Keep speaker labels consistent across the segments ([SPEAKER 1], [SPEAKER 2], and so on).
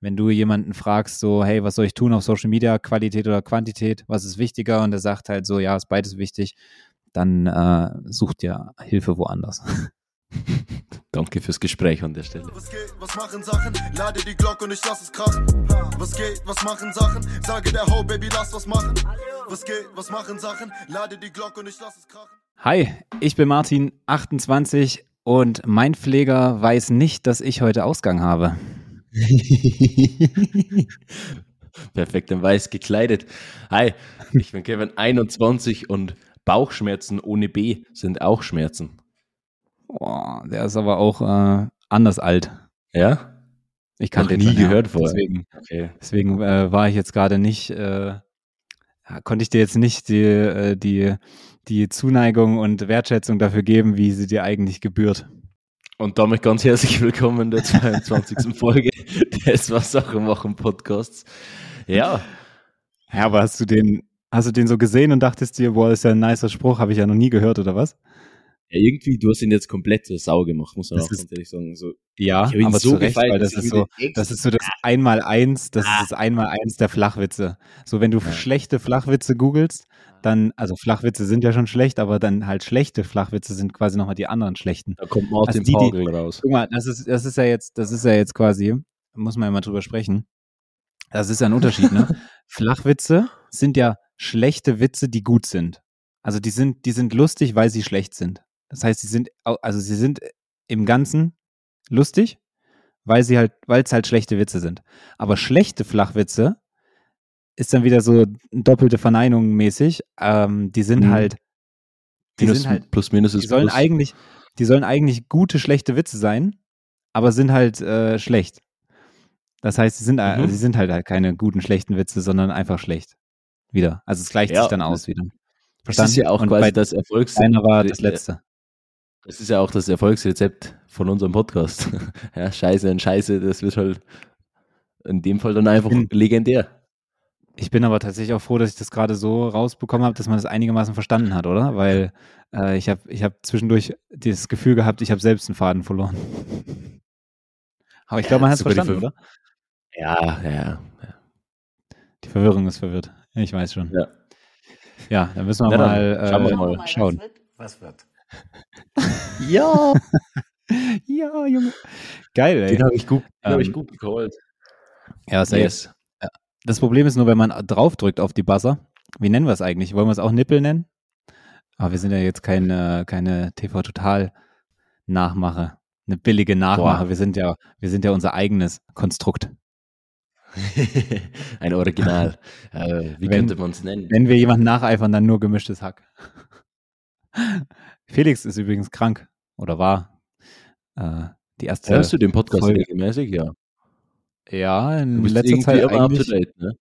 [SPEAKER 1] wenn du jemanden fragst, so, hey, was soll ich tun auf Social Media, Qualität oder Quantität, was ist wichtiger? Und er sagt halt so, ja, ist beides wichtig, dann äh, sucht dir Hilfe woanders.
[SPEAKER 2] Danke fürs Gespräch an der Stelle.
[SPEAKER 3] Was geht, was machen Sachen? Lade die Glocke und ich lass es krachen. Was geht, was machen Sachen? Sage der Ho, Baby, lass was machen. Was geht, was machen Sachen? Lade die Glocke und ich lass es krachen.
[SPEAKER 1] Hi, ich bin Martin, 28 und mein Pfleger weiß nicht, dass ich heute Ausgang habe.
[SPEAKER 2] Perfekt in weiß gekleidet. Hi, ich bin Kevin, 21 und Bauchschmerzen ohne B sind auch Schmerzen.
[SPEAKER 1] Boah, der ist aber auch äh, anders alt.
[SPEAKER 2] Ja?
[SPEAKER 1] Ich kann den
[SPEAKER 2] nie
[SPEAKER 1] ja.
[SPEAKER 2] gehört vorher.
[SPEAKER 1] Deswegen,
[SPEAKER 2] Okay.
[SPEAKER 1] deswegen äh, war ich jetzt gerade nicht, äh, ja, konnte ich dir jetzt nicht die, äh, die, die Zuneigung und Wertschätzung dafür geben, wie sie dir eigentlich gebührt.
[SPEAKER 2] Und damit ganz herzlich willkommen in der 22. Folge des Was Sache machen Podcasts. Ja,
[SPEAKER 1] Ja, aber hast du den, hast du den so gesehen und dachtest dir, boah, ist ja ein nicer Spruch, habe ich ja noch nie gehört, oder was?
[SPEAKER 2] ja, irgendwie, du hast ihn jetzt komplett zur Sau gemacht, muss man
[SPEAKER 1] Das
[SPEAKER 2] auch ganz ehrlich sagen. So,
[SPEAKER 1] Ja,
[SPEAKER 2] ich habe ihn
[SPEAKER 1] aber
[SPEAKER 2] so
[SPEAKER 1] zu Recht,
[SPEAKER 2] gefeiert,
[SPEAKER 1] weil das ist so, das ist so das Einmal-Eins, das
[SPEAKER 2] Ah.
[SPEAKER 1] ist das Einmal-Eins der Flachwitze. So, wenn du
[SPEAKER 2] Ja.
[SPEAKER 1] schlechte Flachwitze googelst, dann, also Flachwitze sind ja schon schlecht, aber dann halt schlechte Flachwitze sind quasi nochmal die anderen schlechten.
[SPEAKER 2] Da kommt Martin
[SPEAKER 1] Also die, die-
[SPEAKER 2] Pagel raus.
[SPEAKER 1] Guck mal, das ist, das ist ja jetzt, das ist ja jetzt quasi, muss man ja mal drüber sprechen. Das ist ja ein Unterschied, ne? Flachwitze sind ja schlechte Witze, die gut sind. Also die sind, die sind lustig, weil sie schlecht sind. Das heißt, sie sind, also sie sind im Ganzen lustig, weil sie halt, weil es halt schlechte Witze sind. Aber schlechte Flachwitze ist dann wieder so doppelte Verneinung mäßig. Ähm, die sind
[SPEAKER 2] Mhm.
[SPEAKER 1] halt, die
[SPEAKER 2] Minus,
[SPEAKER 1] sind halt
[SPEAKER 2] plus minus ist
[SPEAKER 1] die sollen
[SPEAKER 2] plus.
[SPEAKER 1] eigentlich, die sollen eigentlich gute, schlechte Witze sein, aber sind halt äh, schlecht. Das heißt, sie sind, äh,
[SPEAKER 2] Mhm.
[SPEAKER 1] sie sind halt, halt keine guten, schlechten Witze, sondern einfach schlecht. Wieder. Also es gleicht
[SPEAKER 2] Ja,
[SPEAKER 1] sich dann aus wieder.
[SPEAKER 2] das ist ja auch
[SPEAKER 1] Und
[SPEAKER 2] quasi das Erfolgs
[SPEAKER 1] einer war das letzte.
[SPEAKER 2] Das ist ja auch das Erfolgsrezept von unserem Podcast. ja, Scheiße und Scheiße, das wird halt in dem Fall dann einfach legendär.
[SPEAKER 1] Ich bin aber tatsächlich auch froh, dass ich das gerade so rausbekommen habe, dass man das einigermaßen verstanden hat, oder? Weil äh, ich habe ich hab zwischendurch dieses Gefühl gehabt, ich habe selbst einen Faden verloren. Aber ich glaube, man hat es verstanden,
[SPEAKER 2] Ver-
[SPEAKER 1] oder?
[SPEAKER 2] Ja, ja, ja.
[SPEAKER 1] Die Verwirrung ist verwirrt. Ich weiß schon.
[SPEAKER 2] Ja.
[SPEAKER 1] Ja, dann müssen wir
[SPEAKER 2] Na dann,
[SPEAKER 1] mal, äh,
[SPEAKER 2] schauen wir mal.
[SPEAKER 1] schauen.
[SPEAKER 4] Was wird?
[SPEAKER 2] Ja,
[SPEAKER 1] Ja, Junge. Geil, ey.
[SPEAKER 2] den habe ich gut, den hab ich
[SPEAKER 1] Ähm,
[SPEAKER 2] gut gecallt.
[SPEAKER 1] Ja, safe.
[SPEAKER 2] Yes.
[SPEAKER 1] Das Problem ist nur, wenn man draufdrückt auf die Buzzer. Wie nennen wir es eigentlich? Wollen wir es auch Nippel nennen? Aber wir sind ja jetzt keine, keine TV-Total-Nachmache. Eine billige Nachmache.
[SPEAKER 2] Boah.
[SPEAKER 1] Wir sind ja, wir sind ja unser eigenes Konstrukt.
[SPEAKER 2] Ein Original. äh, wie
[SPEAKER 1] Wenn-
[SPEAKER 2] könnte man es nennen?
[SPEAKER 1] Wenn wir jemanden nacheifern, dann nur gemischtes Hack. Felix ist übrigens krank oder war. Äh, die erste.
[SPEAKER 2] Hörst du den Podcast
[SPEAKER 1] Folge.
[SPEAKER 2] regelmäßig? Ja.
[SPEAKER 1] Ja,
[SPEAKER 2] Du
[SPEAKER 1] in letzter Zeit eigentlich.
[SPEAKER 2] ne?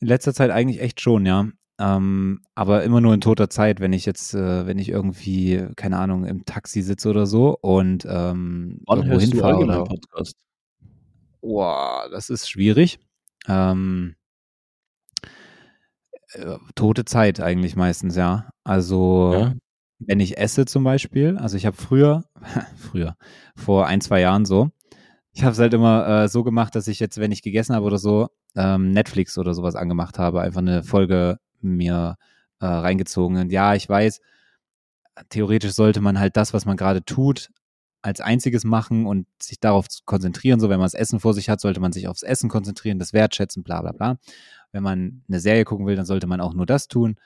[SPEAKER 1] In letzter Zeit eigentlich echt schon, ja. Ähm, aber immer nur in toter Zeit, wenn ich jetzt, äh, wenn ich irgendwie, keine Ahnung, im Taxi sitze oder so und ähm,
[SPEAKER 2] Wann
[SPEAKER 1] irgendwo
[SPEAKER 2] hörst du
[SPEAKER 1] hinfahre.
[SPEAKER 2] allgemein
[SPEAKER 1] Oder,
[SPEAKER 2] Podcast?
[SPEAKER 1] Boah, das ist schwierig. Ähm, äh, tote Zeit eigentlich meistens, ja. Also
[SPEAKER 2] Ja?
[SPEAKER 1] wenn ich esse zum Beispiel, also ich habe früher, früher, vor ein, zwei Jahren so, ich habe es halt immer äh, so gemacht, dass ich jetzt, wenn ich gegessen habe oder so, ähm, Netflix oder sowas angemacht habe, einfach eine Folge mir äh, reingezogen. Und ja, ich weiß, theoretisch sollte man halt das, was man gerade tut, als einziges machen und sich darauf konzentrieren. So, wenn man das Essen vor sich hat, sollte man sich aufs Essen konzentrieren, das wertschätzen, bla bla bla. Wenn man eine Serie gucken will, dann sollte man auch nur das tun.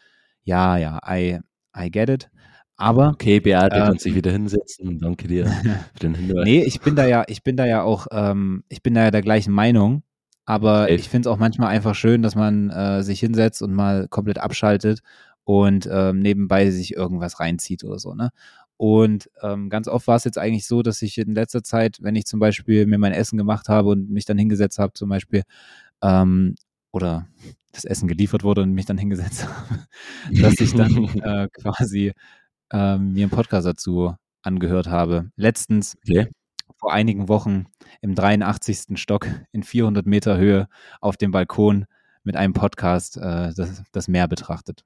[SPEAKER 1] Ja, ja, I, I get it. Aber
[SPEAKER 2] Okay, Beate,
[SPEAKER 1] Ähm,
[SPEAKER 2] kannst dich wieder hinsetzen. Danke dir für den Hinweis.
[SPEAKER 1] Nee, ich bin da ja, ich bin da ja auch, ähm, ich bin da ja der gleichen Meinung. Aber
[SPEAKER 2] Safe.
[SPEAKER 1] ich finde es auch manchmal einfach schön, dass man äh, sich hinsetzt und mal komplett abschaltet und ähm, nebenbei sich irgendwas reinzieht oder so, ne? Und ähm, ganz oft war es jetzt eigentlich so, dass ich in letzter Zeit, wenn ich zum Beispiel mir mein Essen gemacht habe und mich dann hingesetzt habe, zum Beispiel, ähm, oder das Essen geliefert wurde und mich dann hingesetzt habe, dass ich dann äh, quasi ähm, mir einen Podcast dazu angehört habe. Letztens
[SPEAKER 2] Okay.
[SPEAKER 1] vor einigen Wochen im 83. Stock in 400 Meter Höhe auf dem Balkon mit einem Podcast äh, das, das Meer betrachtet.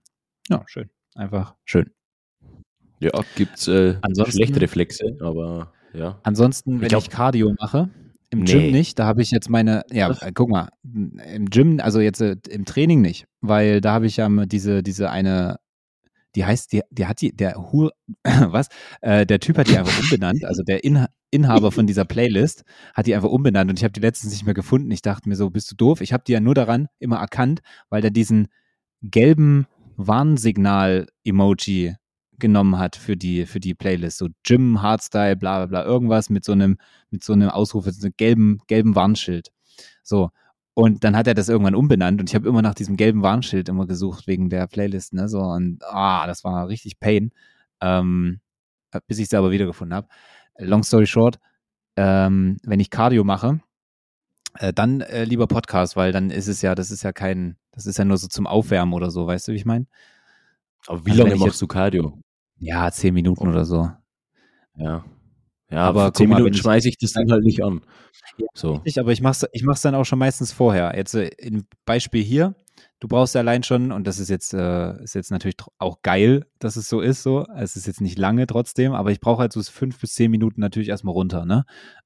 [SPEAKER 1] Ja, schön. Einfach schön.
[SPEAKER 2] Ja, gibt's äh,
[SPEAKER 1] Ansonsten-
[SPEAKER 2] schlechte Reflexe, aber ja.
[SPEAKER 1] Ansonsten, wenn
[SPEAKER 2] Ich glaub-
[SPEAKER 1] ich Cardio mache, Im Gym
[SPEAKER 2] Nee.
[SPEAKER 1] nicht, da habe ich jetzt meine, ja, äh, guck mal, im Gym, also jetzt äh, im Training nicht, weil da habe ich ja diese, diese eine, die heißt, die, die hat die, der Hur, was? Äh, der Typ hat die einfach umbenannt, also der Inha Inhaber von dieser Playlist hat die einfach umbenannt und ich habe die letztens nicht mehr gefunden. Ich dachte mir so, bist du doof? Ich habe die ja nur daran immer erkannt, weil der diesen gelben Warnsignal-Emoji genommen hat für die, für die Playlist. So Gym, Hardstyle, bla bla bla, irgendwas mit so einem, mit so einem Ausruf, so einem gelben, gelben Warnschild. So. Und dann hat er das irgendwann umbenannt und ich habe immer nach diesem gelben Warnschild immer gesucht wegen der Playlist, ne? So, und ah, das war richtig Pain. Ähm, bis ich es aber wiedergefunden habe. Long story short, ähm, wenn ich Cardio mache, äh, dann äh, lieber Podcast, weil dann ist es ja, das ist ja kein, das ist ja nur so zum Aufwärmen oder so, weißt du, wie ich meine?
[SPEAKER 2] Aber wie
[SPEAKER 1] Also
[SPEAKER 2] lange machst
[SPEAKER 1] jetzt-
[SPEAKER 2] du Cardio?
[SPEAKER 1] Ja, zehn Minuten oder so.
[SPEAKER 2] Ja. Ja,
[SPEAKER 1] Aber
[SPEAKER 2] aber
[SPEAKER 1] guck
[SPEAKER 2] für 10
[SPEAKER 1] mal, wenn
[SPEAKER 2] Minuten
[SPEAKER 1] ich-
[SPEAKER 2] schmeiße ich das dann halt nicht an. So.
[SPEAKER 1] Ich, aber ich mach's, ich mach's dann auch schon meistens vorher. Jetzt äh, im Beispiel hier, du brauchst ja allein schon, und das ist jetzt, äh, ist jetzt natürlich auch geil, dass es so ist, so. Es ist jetzt nicht lange trotzdem, aber ich brauche halt so fünf bis zehn Minuten natürlich erstmal runter, ne?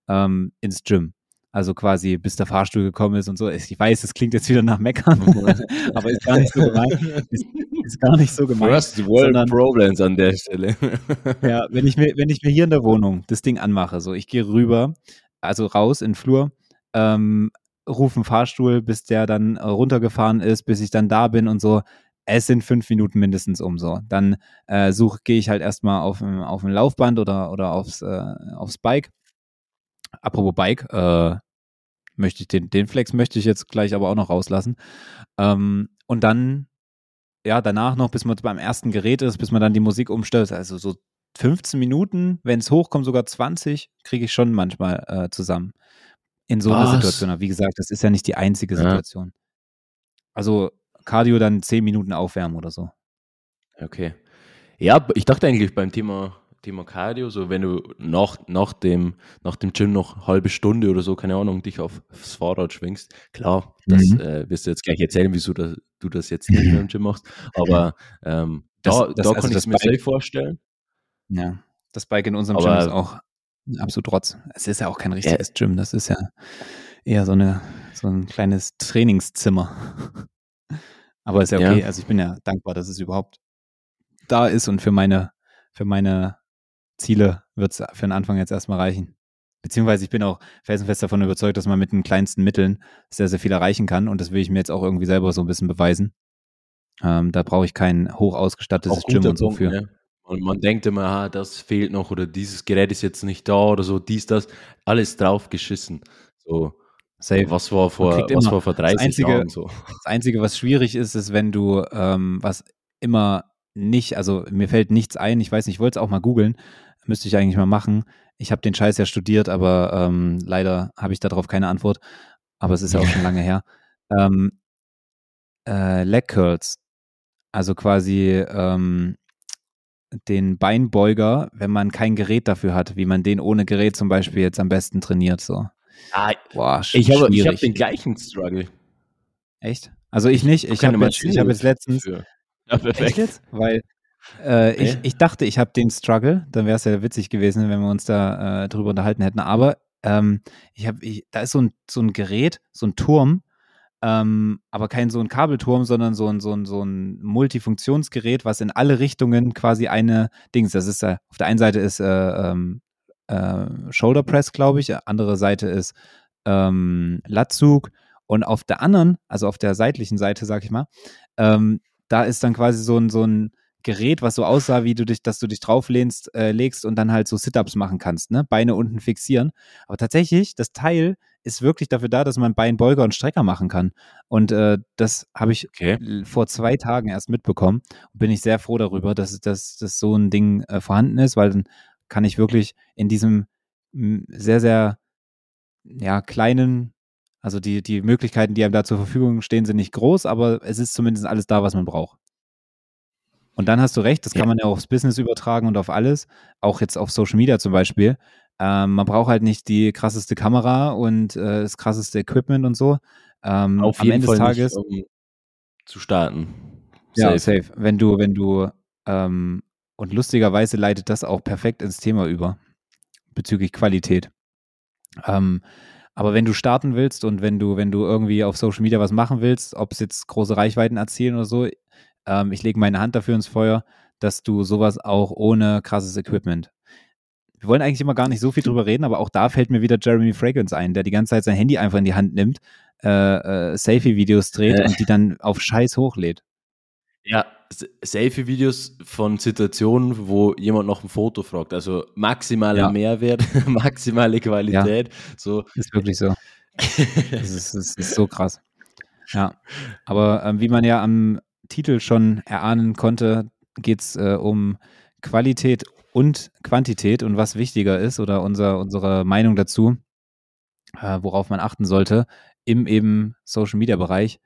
[SPEAKER 1] Ähm, ins Gym. Also quasi, bis der Fahrstuhl gekommen ist und so. Ich weiß, es klingt jetzt wieder nach Meckern, aber ist gar nicht so gemeint. Ist, ist gar nicht so gemeint.
[SPEAKER 2] First World
[SPEAKER 1] sondern-
[SPEAKER 2] Problems an der Stelle.
[SPEAKER 1] Ja, wenn ich mir, wenn ich mir hier in der Wohnung das Ding anmache, so ich gehe rüber, also raus in den Flur, ähm, rufe einen Fahrstuhl, bis der dann runtergefahren ist, bis ich dann da bin und so. Es sind fünf Minuten mindestens um so. Dann äh, suche, gehe ich halt erstmal auf, auf ein Laufband oder, oder aufs, äh, aufs Bike. Apropos Bike, äh, möchte ich den, den Flex möchte ich jetzt gleich aber auch noch rauslassen. Ähm, und dann, ja, danach noch, bis man beim ersten Gerät ist, bis man dann die Musik umstellt, also so 15 Minuten, wenn es hochkommt, sogar 20, kriege ich schon manchmal äh, zusammen. In so einer? Situation. Aber wie gesagt, das ist ja nicht die einzige
[SPEAKER 2] Ja.
[SPEAKER 1] Situation. Also Cardio dann 10 Minuten aufwärmen oder so.
[SPEAKER 2] Okay. Ja, ich dachte eigentlich beim Thema, Thema Cardio, so wenn du nach, nach, dem, nach dem Gym noch eine halbe Stunde oder so, keine Ahnung, dich auf, aufs Fahrrad schwingst, klar, das
[SPEAKER 1] Mhm.
[SPEAKER 2] äh, wirst du jetzt gleich erzählen, wieso das, du das jetzt nicht mehr im Gym machst, aber ähm,
[SPEAKER 1] Das-
[SPEAKER 2] da,
[SPEAKER 1] das-
[SPEAKER 2] da
[SPEAKER 1] also
[SPEAKER 2] kann ich
[SPEAKER 1] das
[SPEAKER 2] es mir
[SPEAKER 1] Bike-
[SPEAKER 2] vorstellen.
[SPEAKER 1] Ja. Das Bike in unserem
[SPEAKER 2] Aber-
[SPEAKER 1] Gym ist auch absolut Rotz. Es ist ja auch kein richtiges Gym, das ist ja eher so, eine, so ein kleines Trainingszimmer. Aber ist ja okay.
[SPEAKER 2] Ja.
[SPEAKER 1] Also ich bin ja dankbar, dass es überhaupt da ist und für meine, für meine Ziele wird es für den Anfang jetzt erstmal reichen. Beziehungsweise ich bin auch felsenfest davon überzeugt, dass man mit den kleinsten Mitteln sehr, sehr viel erreichen kann und das will ich mir jetzt auch irgendwie selber so ein bisschen beweisen. Ähm, da brauche ich kein hoch ausgestattetes Gym und so
[SPEAKER 2] Punkt,
[SPEAKER 1] für.
[SPEAKER 2] ne? Und man denkt immer, ah, das fehlt noch oder dieses Gerät ist jetzt nicht da oder so, dies, das, alles drauf geschissen. So,
[SPEAKER 1] Safe.
[SPEAKER 2] was war vor, was war vor 30
[SPEAKER 1] Einzige-
[SPEAKER 2] Jahren so?
[SPEAKER 1] Das Einzige, was schwierig ist, ist, wenn du ähm, was immer nicht, also mir fällt nichts ein, ich weiß nicht, ich wollte es auch mal googeln, müsste ich eigentlich mal machen. Ich habe den Scheiß ja studiert, aber ähm, leider habe ich darauf keine Antwort. Aber es ist ja auch schon lange her. Ähm, äh, Leg Curls, also quasi ähm, den Beinbeuger, wenn man kein Gerät dafür hat, wie man den ohne Gerät zum Beispiel jetzt am besten trainiert. So.
[SPEAKER 2] Ah,
[SPEAKER 1] Boah,
[SPEAKER 2] ich habe hab den gleichen Struggle.
[SPEAKER 1] Echt? Also ich nicht. Ich habe jetzt, ich hab jetzt letztens,
[SPEAKER 2] Für. Ja,
[SPEAKER 1] Echt
[SPEAKER 2] perfekt.
[SPEAKER 1] jetzt? Weil äh, ich, ich dachte, ich habe den Struggle. Dann wäre es ja witzig gewesen, wenn wir uns da äh, drüber unterhalten hätten. Aber ähm, ich habe, ich, da ist so ein, so ein Gerät, so ein Turm, ähm, aber kein so ein Kabelturm, sondern so ein, so ein, so ein Multifunktionsgerät, was in alle Richtungen quasi eine Dings. Das ist äh, auf der einen Seite ist äh, ähm, äh, Shoulder Press, glaube ich, andere Seite ist ähm, Latzug und auf der anderen, also auf der seitlichen Seite, sag ich mal, ähm, da ist dann quasi so ein, so ein Gerät, was so aussah, wie du dich, dass du dich drauflehnst, äh, legst und dann halt so Sit-Ups machen kannst, ne? Beine unten fixieren. Aber tatsächlich, das Teil ist wirklich dafür da, dass man Beinbeuger und Strecker machen kann. Und äh, das habe ich
[SPEAKER 2] Okay.
[SPEAKER 1] vor zwei Tagen erst mitbekommen und bin ich sehr froh darüber, dass, dass, dass so ein Ding äh, vorhanden ist, weil dann kann ich wirklich in diesem sehr, sehr ja, kleinen, also die, die Möglichkeiten, die einem da zur Verfügung stehen, sind nicht groß, aber es ist zumindest alles da, was man braucht. Und dann hast du recht, das kann
[SPEAKER 2] Ja.
[SPEAKER 1] man ja auch aufs Business übertragen und auf alles, auch jetzt auf Social Media zum Beispiel. Ähm, man braucht halt nicht die krasseste Kamera und äh, das krasseste Equipment und so. Ähm,
[SPEAKER 2] Auf
[SPEAKER 1] am
[SPEAKER 2] jeden
[SPEAKER 1] Ende
[SPEAKER 2] Fall
[SPEAKER 1] des Tages,
[SPEAKER 2] nicht, um zu starten.
[SPEAKER 1] ja,
[SPEAKER 2] Safe.
[SPEAKER 1] safe. Wenn du, wenn du, ähm, und lustigerweise leitet das auch perfekt ins Thema über, bezüglich Qualität. Ähm, Aber wenn du starten willst und wenn du, wenn du irgendwie auf Social Media was machen willst, ob es jetzt große Reichweiten erzielen oder so, ähm, ich lege meine Hand dafür ins Feuer, dass du sowas auch ohne krasses Equipment. Wir wollen eigentlich immer gar nicht so viel drüber reden, aber auch da fällt mir wieder Jeremy Fragrance ein, der die ganze Zeit sein Handy einfach in die Hand nimmt, äh, äh, Selfie-Videos dreht
[SPEAKER 2] Äh.
[SPEAKER 1] und die dann auf Scheiß hochlädt.
[SPEAKER 2] Ja, S- Selfie-Videos von Situationen, wo jemand nach einem Foto fragt. Also maximaler
[SPEAKER 1] Ja.
[SPEAKER 2] Mehrwert, maximale Qualität. So,
[SPEAKER 1] Ist wirklich so. Das ist, das ist so krass. Ja, aber ähm, wie man ja am Titel schon erahnen konnte, geht es äh, um Qualität und Quantität und was wichtiger ist oder unser, unsere Meinung dazu, äh, worauf man achten sollte im eben Social-Media-Bereich.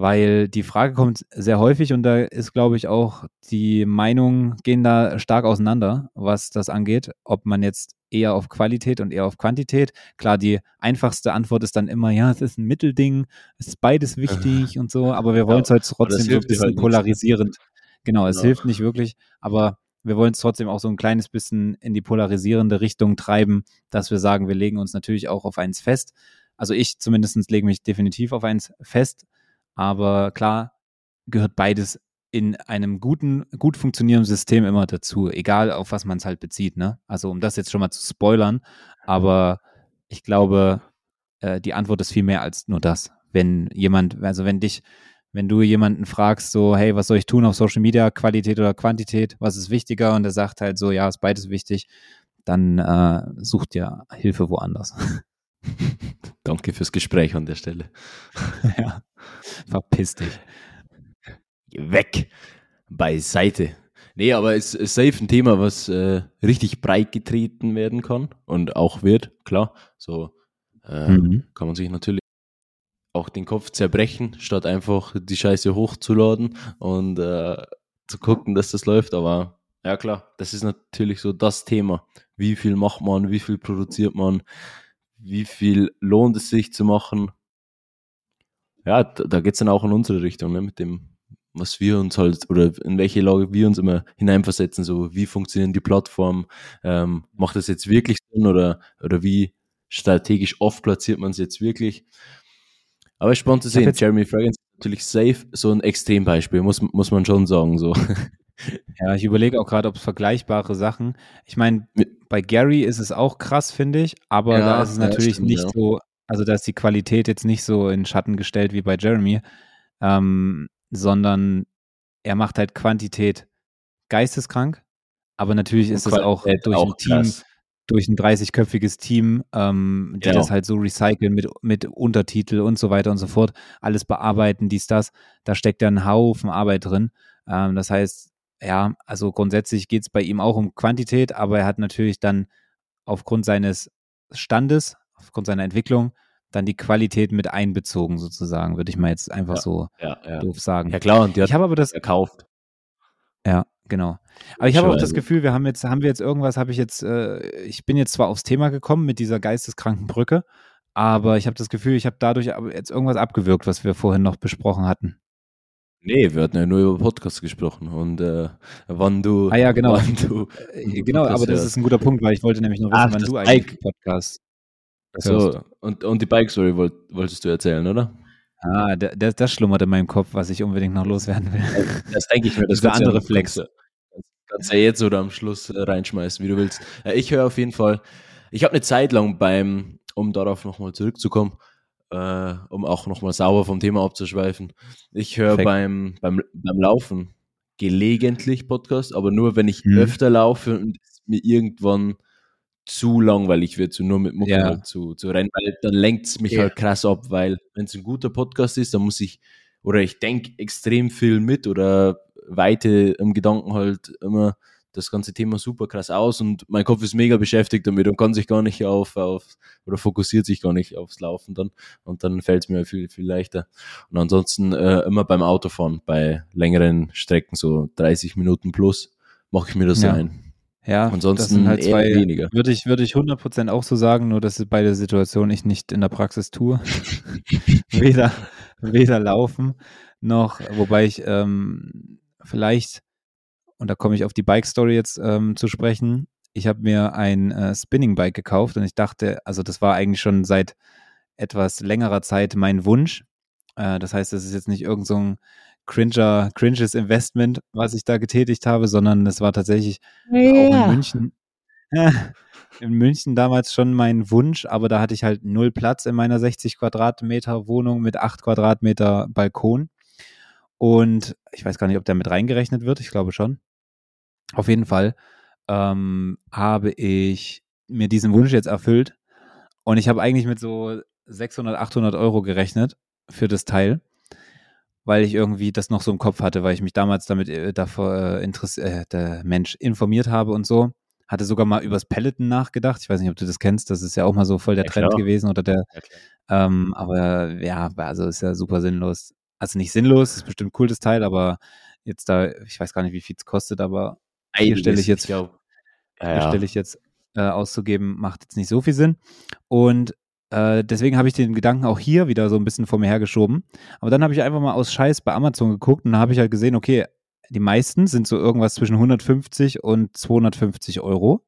[SPEAKER 1] Weil die Frage kommt sehr häufig und da ist, glaube ich, auch die Meinungen gehen da stark auseinander, was das angeht, ob man jetzt eher auf Qualität und eher auf Quantität. Klar, die einfachste Antwort ist dann immer, ja, es ist ein Mittelding, es ist beides wichtig und so, aber wir wollen es
[SPEAKER 2] Ja,
[SPEAKER 1] heute
[SPEAKER 2] das
[SPEAKER 1] trotzdem so ein
[SPEAKER 2] dir
[SPEAKER 1] bisschen
[SPEAKER 2] halt
[SPEAKER 1] polarisierend. Genau, es
[SPEAKER 2] Genau.
[SPEAKER 1] hilft nicht wirklich, aber wir wollen es trotzdem auch so ein kleines bisschen in die polarisierende Richtung treiben, dass wir sagen, wir legen uns natürlich auch auf eins fest. Also ich zumindest lege mich definitiv auf eins fest, aber klar gehört beides in einem guten, gut funktionierenden System immer dazu, egal auf was man es halt bezieht. Ne? Also um das jetzt schon mal zu spoilern, aber ich glaube, äh, die Antwort ist viel mehr als nur das. Wenn jemand, also wenn dich, wenn du jemanden fragst, so, hey, was soll ich tun auf Social Media, Qualität oder Quantität, was ist wichtiger? Und er sagt halt so, ja, ist beides wichtig, dann äh, sucht dir Hilfe woanders.
[SPEAKER 2] danke fürs Gespräch an der Stelle.
[SPEAKER 1] ja. Verpiss dich.
[SPEAKER 2] Weg. Beiseite. Nee, aber es ist safe ein Thema, was äh, richtig breit getreten werden kann und auch wird, klar. So äh,
[SPEAKER 1] Mhm.
[SPEAKER 2] kann man sich natürlich auch den Kopf zerbrechen, statt einfach die Scheiße hochzuladen und äh, zu gucken, dass das läuft. Aber ja klar, das ist natürlich so das Thema. Wie viel macht man, wie viel produziert man, wie viel lohnt es sich zu machen. Ja, da, da geht's dann auch in unsere Richtung, ne, mit dem, was wir uns halt, oder in welche Lage wir uns immer hineinversetzen, so wie funktionieren die Plattformen, ähm, macht das jetzt wirklich Sinn oder, oder wie strategisch oft platziert man es jetzt wirklich. Aber spannend zu sehen, Jeremy Fragrance ist natürlich safe, so ein Extrembeispiel, muss, muss man schon sagen, so.
[SPEAKER 1] Ja, ich überlege auch gerade, ob es vergleichbare Sachen. Ich meine, bei Gary ist es auch krass, finde ich, aber
[SPEAKER 2] Ja,
[SPEAKER 1] da ist es natürlich
[SPEAKER 2] stimmt,
[SPEAKER 1] nicht
[SPEAKER 2] ja.
[SPEAKER 1] so, also da ist die Qualität jetzt nicht so in Schatten gestellt wie bei Jeremy, ähm, sondern er macht halt Quantität geisteskrank, aber natürlich ist es auch durch ein Team,
[SPEAKER 2] krass.
[SPEAKER 1] durch ein 30-köpfiges Team, ähm, die
[SPEAKER 2] Genau.
[SPEAKER 1] das halt so recyceln mit, mit Untertitel und so weiter und so fort, alles bearbeiten, dies, das, da steckt ja ein Haufen Arbeit drin. Ähm, das heißt, ja, also grundsätzlich geht es bei ihm auch um Quantität, aber er hat natürlich dann aufgrund seines Standes, aufgrund seiner Entwicklung, dann die Qualität mit einbezogen, sozusagen, würde ich mal jetzt einfach
[SPEAKER 2] Ja.
[SPEAKER 1] so
[SPEAKER 2] Ja, ja.
[SPEAKER 1] doof sagen.
[SPEAKER 2] ja klar, und die hat
[SPEAKER 1] ich habe aber das,
[SPEAKER 2] verkauft.
[SPEAKER 1] ja, genau. Aber ich habe auch das Gefühl, wir haben jetzt, haben wir jetzt irgendwas, habe ich jetzt, äh, ich bin jetzt zwar aufs Thema gekommen mit dieser geisteskranken Brücke, aber ich habe das Gefühl, ich habe dadurch jetzt irgendwas abgewirkt, was wir vorhin noch besprochen hatten.
[SPEAKER 2] Nee, wir hatten ja nur über Podcasts gesprochen und äh, wann du.
[SPEAKER 1] Ah ja, genau.
[SPEAKER 2] Wann du,
[SPEAKER 1] Äh, Genau,
[SPEAKER 2] Podcast
[SPEAKER 1] aber das ist ein guter Punkt, weil ich wollte nämlich noch wissen,
[SPEAKER 2] Ach,
[SPEAKER 1] wann
[SPEAKER 2] das
[SPEAKER 1] du eigentlich
[SPEAKER 2] Bike.
[SPEAKER 1] Podcast.
[SPEAKER 2] so, und, und die Bike Story wollt, wolltest du erzählen, oder?
[SPEAKER 1] Ah, der, das schlummert in meinem Kopf, was ich unbedingt noch loswerden will.
[SPEAKER 2] Das denke ich mir. Das du
[SPEAKER 1] andere
[SPEAKER 2] ja-
[SPEAKER 1] Flex.
[SPEAKER 2] Kannst, du- kannst du ja jetzt oder am Schluss äh, reinschmeißen, wie du willst. Äh, ich höre auf jeden Fall. Ich habe eine Zeit lang beim, um darauf nochmal zurückzukommen, äh, um auch nochmal sauber vom Thema abzuschweifen. Ich höre beim, beim, beim Laufen gelegentlich Podcast, aber nur wenn ich
[SPEAKER 1] Mhm.
[SPEAKER 2] öfter laufe und es mir irgendwann zu langweilig wird, so nur mit Mucke
[SPEAKER 1] Ja.
[SPEAKER 2] halt zu, zu rennen, weil dann lenkt es mich
[SPEAKER 1] Ja.
[SPEAKER 2] halt krass ab, weil wenn es ein guter Podcast ist, dann muss ich, oder ich denke extrem viel mit oder weite im Gedanken halt immer das ganze Thema super krass aus und mein Kopf ist mega beschäftigt damit und kann sich gar nicht auf, auf oder fokussiert sich gar nicht aufs Laufen dann und dann fällt es mir viel, viel leichter. Und ansonsten äh, immer beim Autofahren, bei längeren Strecken, so 30 Minuten plus, mache ich mir das
[SPEAKER 1] Ja.
[SPEAKER 2] ein.
[SPEAKER 1] Ja,
[SPEAKER 2] Ansonsten
[SPEAKER 1] halt
[SPEAKER 2] eher
[SPEAKER 1] zwei,
[SPEAKER 2] weniger.
[SPEAKER 1] würde ich, würde ich 100% auch so sagen, nur dass bei der Situation ich nicht in der Praxis tue. weder, weder laufen noch, wobei ich ähm, vielleicht, und da komme ich auf die Bike-Story jetzt ähm, zu sprechen, ich habe mir ein äh, Spinning Bike gekauft und ich dachte, also das war eigentlich schon seit etwas längerer Zeit mein Wunsch. Äh, das heißt, das ist jetzt nicht irgend so ein cringer, cringes Investment, was ich da getätigt habe, sondern es war tatsächlich
[SPEAKER 4] Ja.
[SPEAKER 1] auch in München. in München damals schon mein Wunsch, aber da hatte ich halt null Platz in meiner 60 Quadratmeter Wohnung mit 8 Quadratmeter Balkon. Und ich weiß gar nicht, ob der mit reingerechnet wird. Ich glaube schon. Auf jeden Fall ähm, habe ich mir diesen Wunsch jetzt erfüllt. Und ich habe eigentlich mit so 600, 800 Euro gerechnet für das Teil, weil ich irgendwie das noch so im Kopf hatte, weil ich mich damals damit äh, davor äh, äh, der Mensch informiert habe und so. Hatte sogar mal übers Peloton nachgedacht. Ich weiß nicht, ob du das kennst. Das ist ja auch mal so voll der
[SPEAKER 2] Ja,
[SPEAKER 1] Trend
[SPEAKER 2] klar.
[SPEAKER 1] gewesen oder der,
[SPEAKER 2] Ja,
[SPEAKER 1] ähm, aber ja, also ist ja super sinnlos. Also nicht sinnlos, ist bestimmt cool das Teil, aber jetzt da, ich weiß gar nicht, wie viel es kostet, aber hier stelle ich jetzt,
[SPEAKER 2] glaub, ja,
[SPEAKER 1] hier
[SPEAKER 2] ja.
[SPEAKER 1] stelle ich jetzt äh, auszugeben, macht jetzt nicht so viel Sinn. Und äh, deswegen habe ich den Gedanken auch hier wieder so ein bisschen vor mir hergeschoben. Aber dann habe ich einfach mal aus Scheiß bei Amazon geguckt und da habe ich halt gesehen, okay, die meisten sind so irgendwas zwischen 150 und 250 Euro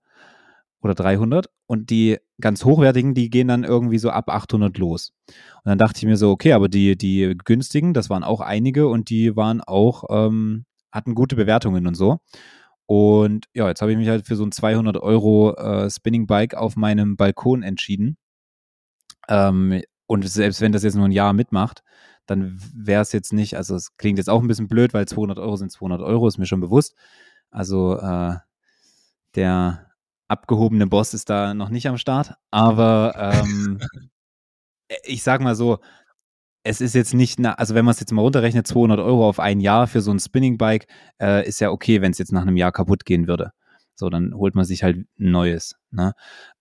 [SPEAKER 1] oder 300 und die ganz hochwertigen, die gehen dann irgendwie so ab 800 los. Und dann dachte ich mir so, okay, aber die, die günstigen, das waren auch einige und die waren auch, ähm, hatten gute Bewertungen und so. Und ja, jetzt habe ich mich halt für so ein 200 Euro äh, Spinning Bike auf meinem Balkon entschieden. Ähm, und selbst wenn das jetzt nur ein Jahr mitmacht, dann wäre es jetzt nicht, also es klingt jetzt auch ein bisschen blöd, weil 200 Euro sind 200 Euro, ist mir schon bewusst. Also äh, der abgehobene Boss ist da noch nicht am Start, aber ähm, ich sag mal so, es ist jetzt nicht, na, also wenn man es jetzt mal runterrechnet, 200 Euro auf ein Jahr für so ein Spinning Bike, äh, ist ja okay, wenn es jetzt nach einem Jahr kaputt gehen würde. So, dann holt man sich halt ein neues. Ne?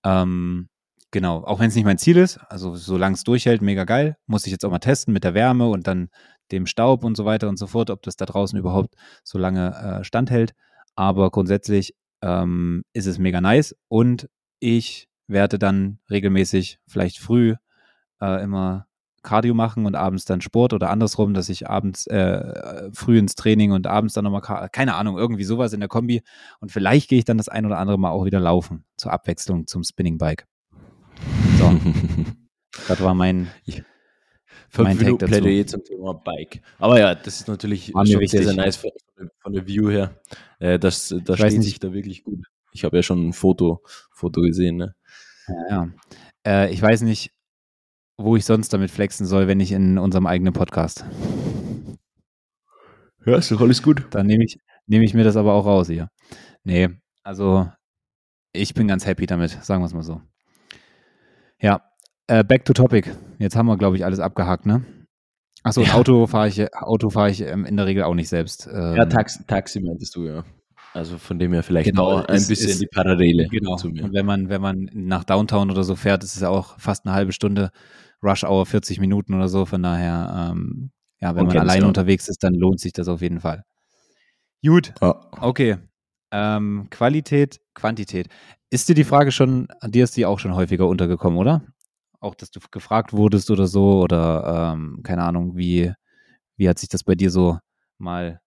[SPEAKER 1] Ähm, genau, auch wenn es nicht mein Ziel ist, also solange es durchhält, mega geil, muss ich jetzt auch mal testen mit der Wärme und dann dem Staub und so weiter und so fort, ob das da draußen überhaupt so lange äh, standhält. Aber grundsätzlich ähm, ist es mega nice und ich werde dann regelmäßig, vielleicht früh, äh, immer Cardio machen und abends dann Sport oder andersrum, dass ich abends äh, früh ins Training und abends dann nochmal, keine Ahnung, irgendwie sowas in der Kombi. Und vielleicht gehe ich dann das ein oder andere Mal auch wieder laufen, zur Abwechslung zum Spinning Bike. So, das war mein,
[SPEAKER 2] Fünf
[SPEAKER 1] Mein Take
[SPEAKER 2] Minuten
[SPEAKER 1] dazu.
[SPEAKER 2] Plädoyer zum Thema Bike. Aber ja, das ist natürlich
[SPEAKER 1] War
[SPEAKER 2] schon sehr, sehr nice von, von der View her. Äh, das das
[SPEAKER 1] weiß
[SPEAKER 2] steht sich da wirklich gut. Ich habe ja schon ein Foto, Foto gesehen. Ne?
[SPEAKER 1] ja, ja. Äh, ich weiß nicht, wo ich sonst damit flexen soll, wenn nicht in unserem eigenen Podcast.
[SPEAKER 2] Ja, ist doch alles gut.
[SPEAKER 1] Dann nehme ich, nehme ich mir das aber auch raus hier. Nee, also ich bin ganz happy damit, sagen wir es mal so. Ja, äh, back to topic. Jetzt haben wir, glaube ich, alles abgehakt, ne? Achso,
[SPEAKER 2] Ja.
[SPEAKER 1] Auto fahre ich, Auto fahre ich ähm, in der Regel auch nicht selbst. Ähm,
[SPEAKER 2] Ja, Taxi, Taxi meintest du, ja. Also von dem her vielleicht
[SPEAKER 1] Genau,
[SPEAKER 2] ein
[SPEAKER 1] ist-
[SPEAKER 2] bisschen
[SPEAKER 1] ist-
[SPEAKER 2] die Parallele
[SPEAKER 1] Genau.
[SPEAKER 2] zu mir.
[SPEAKER 1] Und wenn man, wenn man nach Downtown oder so fährt, ist es ja auch fast eine halbe Stunde Rush Hour, 40 Minuten oder so. Von daher, ähm, ja, wenn
[SPEAKER 2] Man
[SPEAKER 1] man alleine unterwegs ist, dann lohnt sich das auf jeden Fall. Gut,
[SPEAKER 2] Ja.
[SPEAKER 1] okay. Ähm, Qualität, Quantität. Ist dir die Frage schon, dir ist die auch schon häufiger untergekommen, oder? Auch, dass du gefragt wurdest oder so, oder ähm, keine Ahnung, wie, wie hat sich das bei dir so mal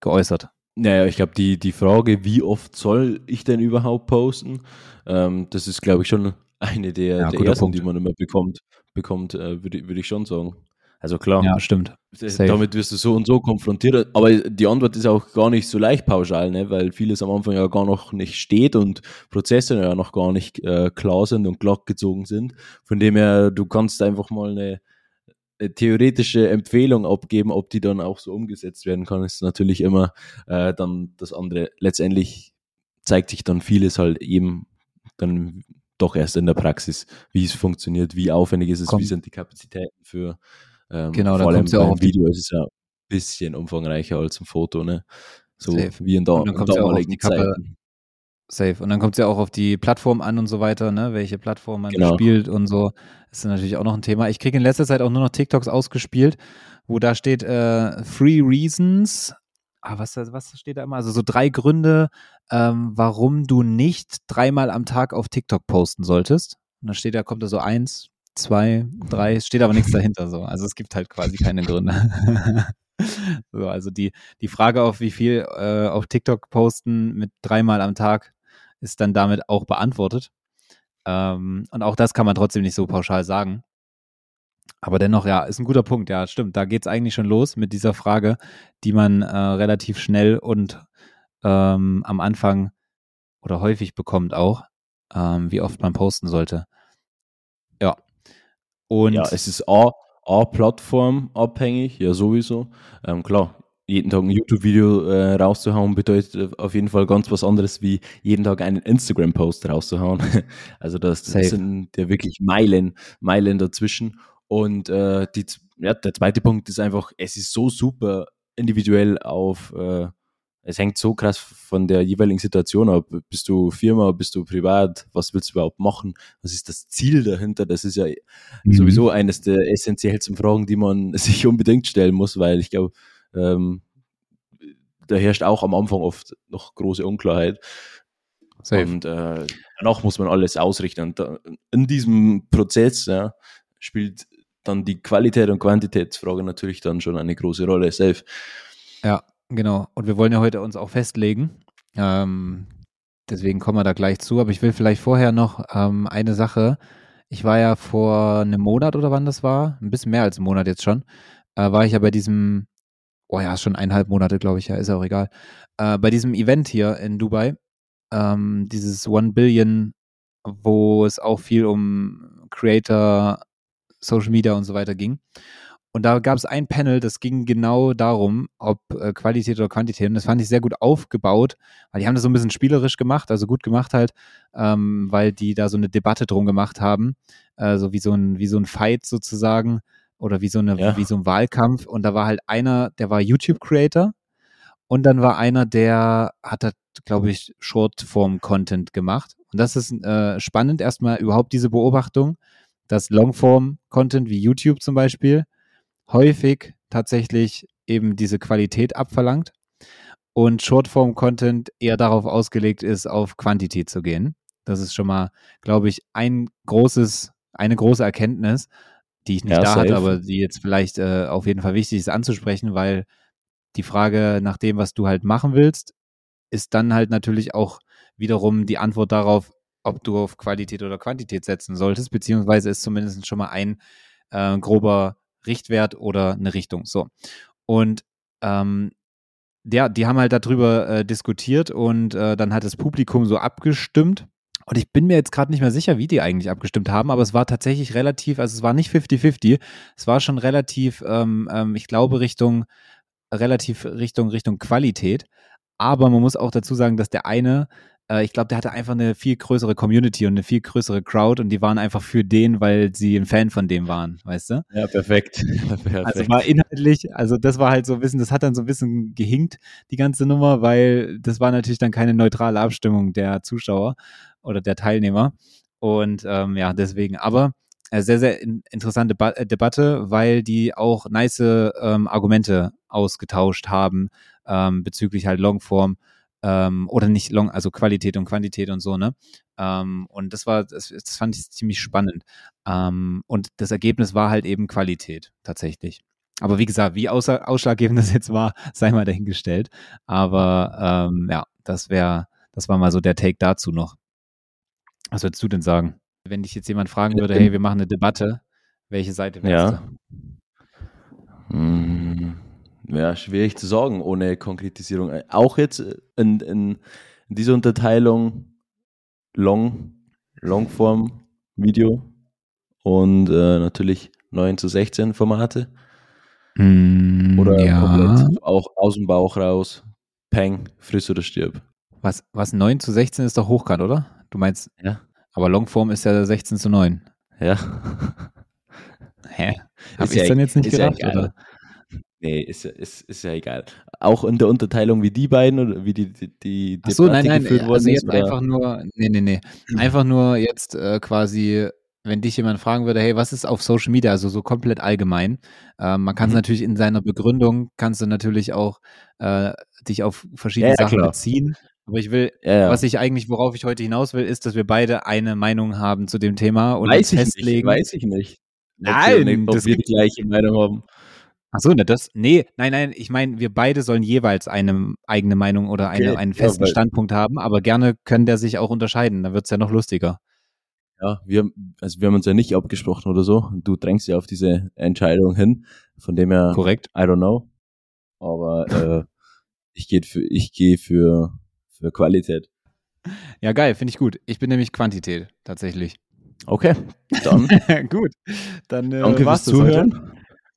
[SPEAKER 1] geäußert?
[SPEAKER 2] Naja, ich glaube, die, die Frage, wie oft soll ich denn überhaupt posten, ähm, das ist, glaube ich, schon eine der,
[SPEAKER 1] Ja,
[SPEAKER 2] der ersten,
[SPEAKER 1] Punkt.
[SPEAKER 2] die man immer bekommt, bekommt äh, würde würd ich schon sagen. Also klar,
[SPEAKER 1] Ja, stimmt. safe.
[SPEAKER 2] damit wirst du so und so konfrontiert. Aber die Antwort ist auch gar nicht so leicht pauschal, ne? weil vieles am Anfang ja gar noch nicht steht und Prozesse ja noch gar nicht äh, klar sind und glatt gezogen sind. Von dem her, du kannst einfach mal eine, eine theoretische Empfehlung abgeben, ob die dann auch so umgesetzt werden kann, ist natürlich immer äh, dann das andere. Letztendlich zeigt sich dann vieles halt eben dann doch erst in der Praxis, wie es funktioniert, wie aufwendig ist es,
[SPEAKER 1] Kommt-
[SPEAKER 2] wie sind die Kapazitäten für ähm,
[SPEAKER 1] Genau,
[SPEAKER 2] vor allem
[SPEAKER 1] ja auch
[SPEAKER 2] beim Video ist es ja ein bisschen umfangreicher als ein Foto, ne? So
[SPEAKER 1] Safe.
[SPEAKER 2] wie in, da,
[SPEAKER 1] ja auf
[SPEAKER 2] damaligen Zeiten.
[SPEAKER 1] Safe. Und dann kommt es ja auch auf die Plattform an und so weiter, ne? Welche Plattform man
[SPEAKER 2] Genau.
[SPEAKER 1] spielt und so. ist dann natürlich auch noch ein Thema. Ich kriege in letzter Zeit auch nur noch TikToks ausgespielt, wo da steht äh, Three Reasons. Ah, was, was steht da immer? Also so drei Gründe, ähm, warum du nicht dreimal am Tag auf TikTok posten solltest. Und dann steht da, kommt da so eins, zwei, drei, steht aber nichts dahinter so. Also es gibt halt quasi keine Gründe. so, also die, die Frage auf wie viel äh, auf TikTok posten mit dreimal am Tag ist dann damit auch beantwortet. Ähm, und auch das kann man trotzdem nicht so pauschal sagen. Aber dennoch, ja, ist ein guter Punkt. Ja, stimmt. Da geht es eigentlich schon los mit dieser Frage, die man äh, relativ schnell und ähm, am Anfang oder häufig bekommt auch, ähm, wie oft man posten sollte. Ja.
[SPEAKER 2] Und ja, es ist A, A Plattform abhängig, ja sowieso. Ähm, klar, jeden Tag ein YouTube-Video äh, rauszuhauen bedeutet auf jeden Fall ganz was anderes wie jeden Tag einen Instagram-Post rauszuhauen. also das, das sind ja wirklich Meilen, Meilen dazwischen. Und äh, die, ja, der zweite Punkt ist einfach, es ist so super individuell auf, äh, es hängt so krass von der jeweiligen Situation ab. Bist du Firma, bist du privat, was willst du überhaupt machen? Was ist das Ziel dahinter? Das ist ja mhm. sowieso eines der essentiellsten Fragen, die man sich unbedingt stellen muss, weil ich glaube, ähm, da herrscht auch am Anfang oft noch große Unklarheit. Safe. Und äh, danach muss man alles ausrichten. Und da, in diesem Prozess ja, spielt dann die Qualität und Quantitätsfrage natürlich dann schon eine große Rolle. Safe.
[SPEAKER 1] Ja, genau. Und wir wollen ja heute uns auch festlegen. Ähm, deswegen kommen wir da gleich zu. Aber ich will vielleicht vorher noch ähm, eine Sache. Ich war ja vor einem Monat oder wann das war, ein bisschen mehr als einen Monat jetzt schon, äh, war ich ja bei diesem oh ja, schon eineinhalb Monate, glaube ich, ja, ist auch egal. Äh, bei diesem Event hier in Dubai, ähm, dieses One Billion, wo es auch viel um Creator, Social Media und so weiter ging. Und da gab es ein Panel, das ging genau darum, ob äh, Qualität oder Quantität. Und das fand ich sehr gut aufgebaut, weil die haben das so ein bisschen spielerisch gemacht, also gut gemacht halt, ähm, weil die da so eine Debatte drum gemacht haben, äh, so wie so ein, wie so ein Fight sozusagen oder wie so, eine, ja. wie so ein Wahlkampf. Und da war halt einer, der war YouTube-Creator und dann war einer, der hat, halt, glaube ich, Shortform-Content gemacht. Und das ist äh, spannend, erstmal überhaupt diese Beobachtung, dass Longform-Content wie YouTube zum Beispiel häufig tatsächlich eben diese Qualität abverlangt und Shortform-Content eher darauf ausgelegt ist, auf Quantität zu gehen. Das ist schon mal, glaube ich, ein großes, eine große Erkenntnis die ich nicht ja, da safe. hatte, aber die jetzt vielleicht äh, auf jeden Fall wichtig ist anzusprechen, weil die Frage nach dem, was du halt machen willst, ist dann halt natürlich auch wiederum die Antwort darauf, ob du auf Qualität oder Quantität setzen solltest, beziehungsweise ist zumindest schon mal ein äh, grober Richtwert oder eine Richtung. So. Und ähm, ja, die haben halt darüber äh, diskutiert und äh, dann hat das Publikum so abgestimmt und ich bin mir jetzt gerade nicht mehr sicher, wie die eigentlich abgestimmt haben, aber es war tatsächlich relativ, also es war nicht 50-50, es war schon relativ, ähm, ähm, ich glaube, Richtung, relativ Richtung, Richtung Qualität. Aber man muss auch dazu sagen, dass der eine äh, ich glaube, der hatte einfach eine viel größere Community und eine viel größere Crowd und die waren einfach für den, weil sie ein Fan von dem waren, weißt du?
[SPEAKER 2] Ja, perfekt. perfekt.
[SPEAKER 1] Also war inhaltlich, also das war halt so ein bisschen, das hat dann so ein bisschen gehinkt, die ganze Nummer, weil das war natürlich dann keine neutrale Abstimmung der Zuschauer oder der Teilnehmer. Und ähm, ja, deswegen, aber äh, sehr, sehr in, interessante ba äh, Debatte, weil die auch nice ähm, Argumente ausgetauscht haben ähm, bezüglich halt Longform ähm, oder nicht long, also Qualität und Quantität und so, ne? Ähm, und das war, das, das fand ich ziemlich spannend. Ähm, und das Ergebnis war halt eben Qualität, tatsächlich. Aber wie gesagt, wie ausschlaggebend das jetzt war, sei mal dahingestellt. Aber ähm, ja, das wäre, das war mal so der Take dazu noch. Was würdest du denn sagen? Wenn dich jetzt jemand fragen würde, hey, wir machen eine Debatte, welche Seite
[SPEAKER 2] wärst ja. du? Hm ja, schwierig zu sagen ohne Konkretisierung. Auch jetzt in, in, dieser Unterteilung Long, Longform Video und äh, natürlich 9 zu 16 Formate.
[SPEAKER 1] Mm,
[SPEAKER 2] oder
[SPEAKER 1] ja.
[SPEAKER 2] komplett auch aus dem Bauch raus. Peng, friss oder stirb.
[SPEAKER 1] Was, was 9 zu 16 ist doch hochkant, oder? Du meinst,
[SPEAKER 2] ja.
[SPEAKER 1] aber Longform ist ja 16 zu 9.
[SPEAKER 2] Ja.
[SPEAKER 1] Hä? Hab ich ja, dann jetzt nicht gedacht, ja oder?
[SPEAKER 2] Nee, ist, ist, ist ja egal. Auch in der Unterteilung wie die beiden oder wie die, die, die
[SPEAKER 1] Ach so, nein, nein, geführt also jetzt ist, einfach nur, nee, nee, nee. Einfach nur jetzt äh, quasi, wenn dich jemand fragen würde, hey, was ist auf Social Media, also so komplett allgemein. Äh, man kann es mhm. natürlich in seiner Begründung, kannst du natürlich auch äh, dich auf verschiedene ja, Sachen klar. beziehen. Aber ich will, ja, was ich eigentlich, worauf ich heute hinaus will, ist, dass wir beide eine Meinung haben zu dem Thema und
[SPEAKER 2] weiß
[SPEAKER 1] festlegen.
[SPEAKER 2] Nicht, weiß ich nicht.
[SPEAKER 1] Nein,
[SPEAKER 2] ob ob wir die gleiche Meinung haben.
[SPEAKER 1] Ach so, ne, das, nee, nein, nein, ich meine, wir beide sollen jeweils eine eigene Meinung oder eine,
[SPEAKER 2] Okay,
[SPEAKER 1] einen
[SPEAKER 2] ja,
[SPEAKER 1] festen
[SPEAKER 2] weil-
[SPEAKER 1] Standpunkt haben, aber gerne können der sich auch unterscheiden, dann wird's ja noch lustiger.
[SPEAKER 2] Ja, wir, also wir haben uns ja nicht abgesprochen oder so. Du drängst ja auf diese Entscheidung hin. Von dem her,
[SPEAKER 1] Korrekt?
[SPEAKER 2] I don't know. Aber äh, ich gehe für, ich gehe für, für Qualität.
[SPEAKER 1] Ja, geil, finde ich gut. Ich bin nämlich Quantität, tatsächlich.
[SPEAKER 2] Okay, dann
[SPEAKER 1] gut, dann äh,
[SPEAKER 2] danke
[SPEAKER 1] war's
[SPEAKER 2] fürs
[SPEAKER 1] das heute.
[SPEAKER 2] Zuhören.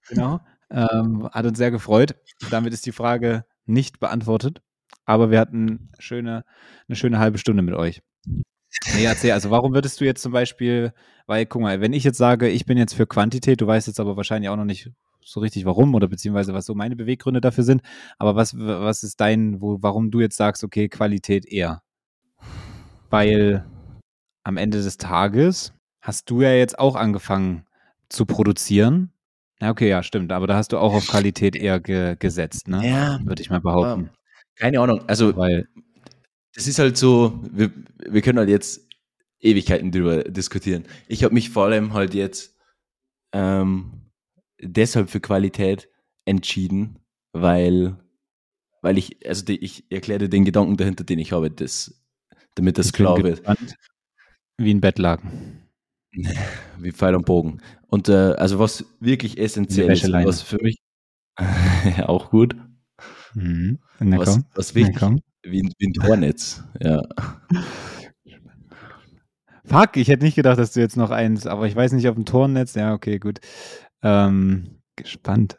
[SPEAKER 1] Genau. Ähm, hat uns sehr gefreut. Damit ist die Frage nicht beantwortet. Aber wir hatten schöne, eine schöne halbe Stunde mit euch. Nee, erzähl, also warum würdest du jetzt zum Beispiel, weil, guck mal, wenn ich jetzt sage, ich bin jetzt für Quantität, du weißt jetzt aber wahrscheinlich auch noch nicht so richtig warum oder beziehungsweise was so meine Beweggründe dafür sind, aber was, was ist dein, wo, warum du jetzt sagst, okay, Qualität eher? Weil am Ende des Tages hast du ja jetzt auch angefangen zu produzieren. Ja, okay, ja, stimmt. Aber da hast du auch auf Qualität eher ge gesetzt, ne?
[SPEAKER 2] Ja,
[SPEAKER 1] Würde ich mal behaupten.
[SPEAKER 2] keine Ahnung. Also
[SPEAKER 1] Weil,
[SPEAKER 2] das ist halt so, wir, wir können halt jetzt Ewigkeiten drüber diskutieren. Ich habe mich vor allem halt jetzt ähm, deshalb für Qualität entschieden, weil, weil ich, also die, ich erkläre dir den Gedanken dahinter, den ich habe, das, damit das
[SPEAKER 1] ich
[SPEAKER 2] klar wird.
[SPEAKER 1] wie ein Bettlaken.
[SPEAKER 2] Wie Pfeil und Bogen. Und äh, also was wirklich essentiell ist, was für mich auch gut,
[SPEAKER 1] Mhm.
[SPEAKER 2] Was, was wichtig, wie, ein- wie ein Tornetz. Ja.
[SPEAKER 1] Fuck, ich hätte nicht gedacht, dass du jetzt noch eins, aber ich weiß nicht, auf dem Tornetz. Ja, okay, gut. Ähm, gespannt.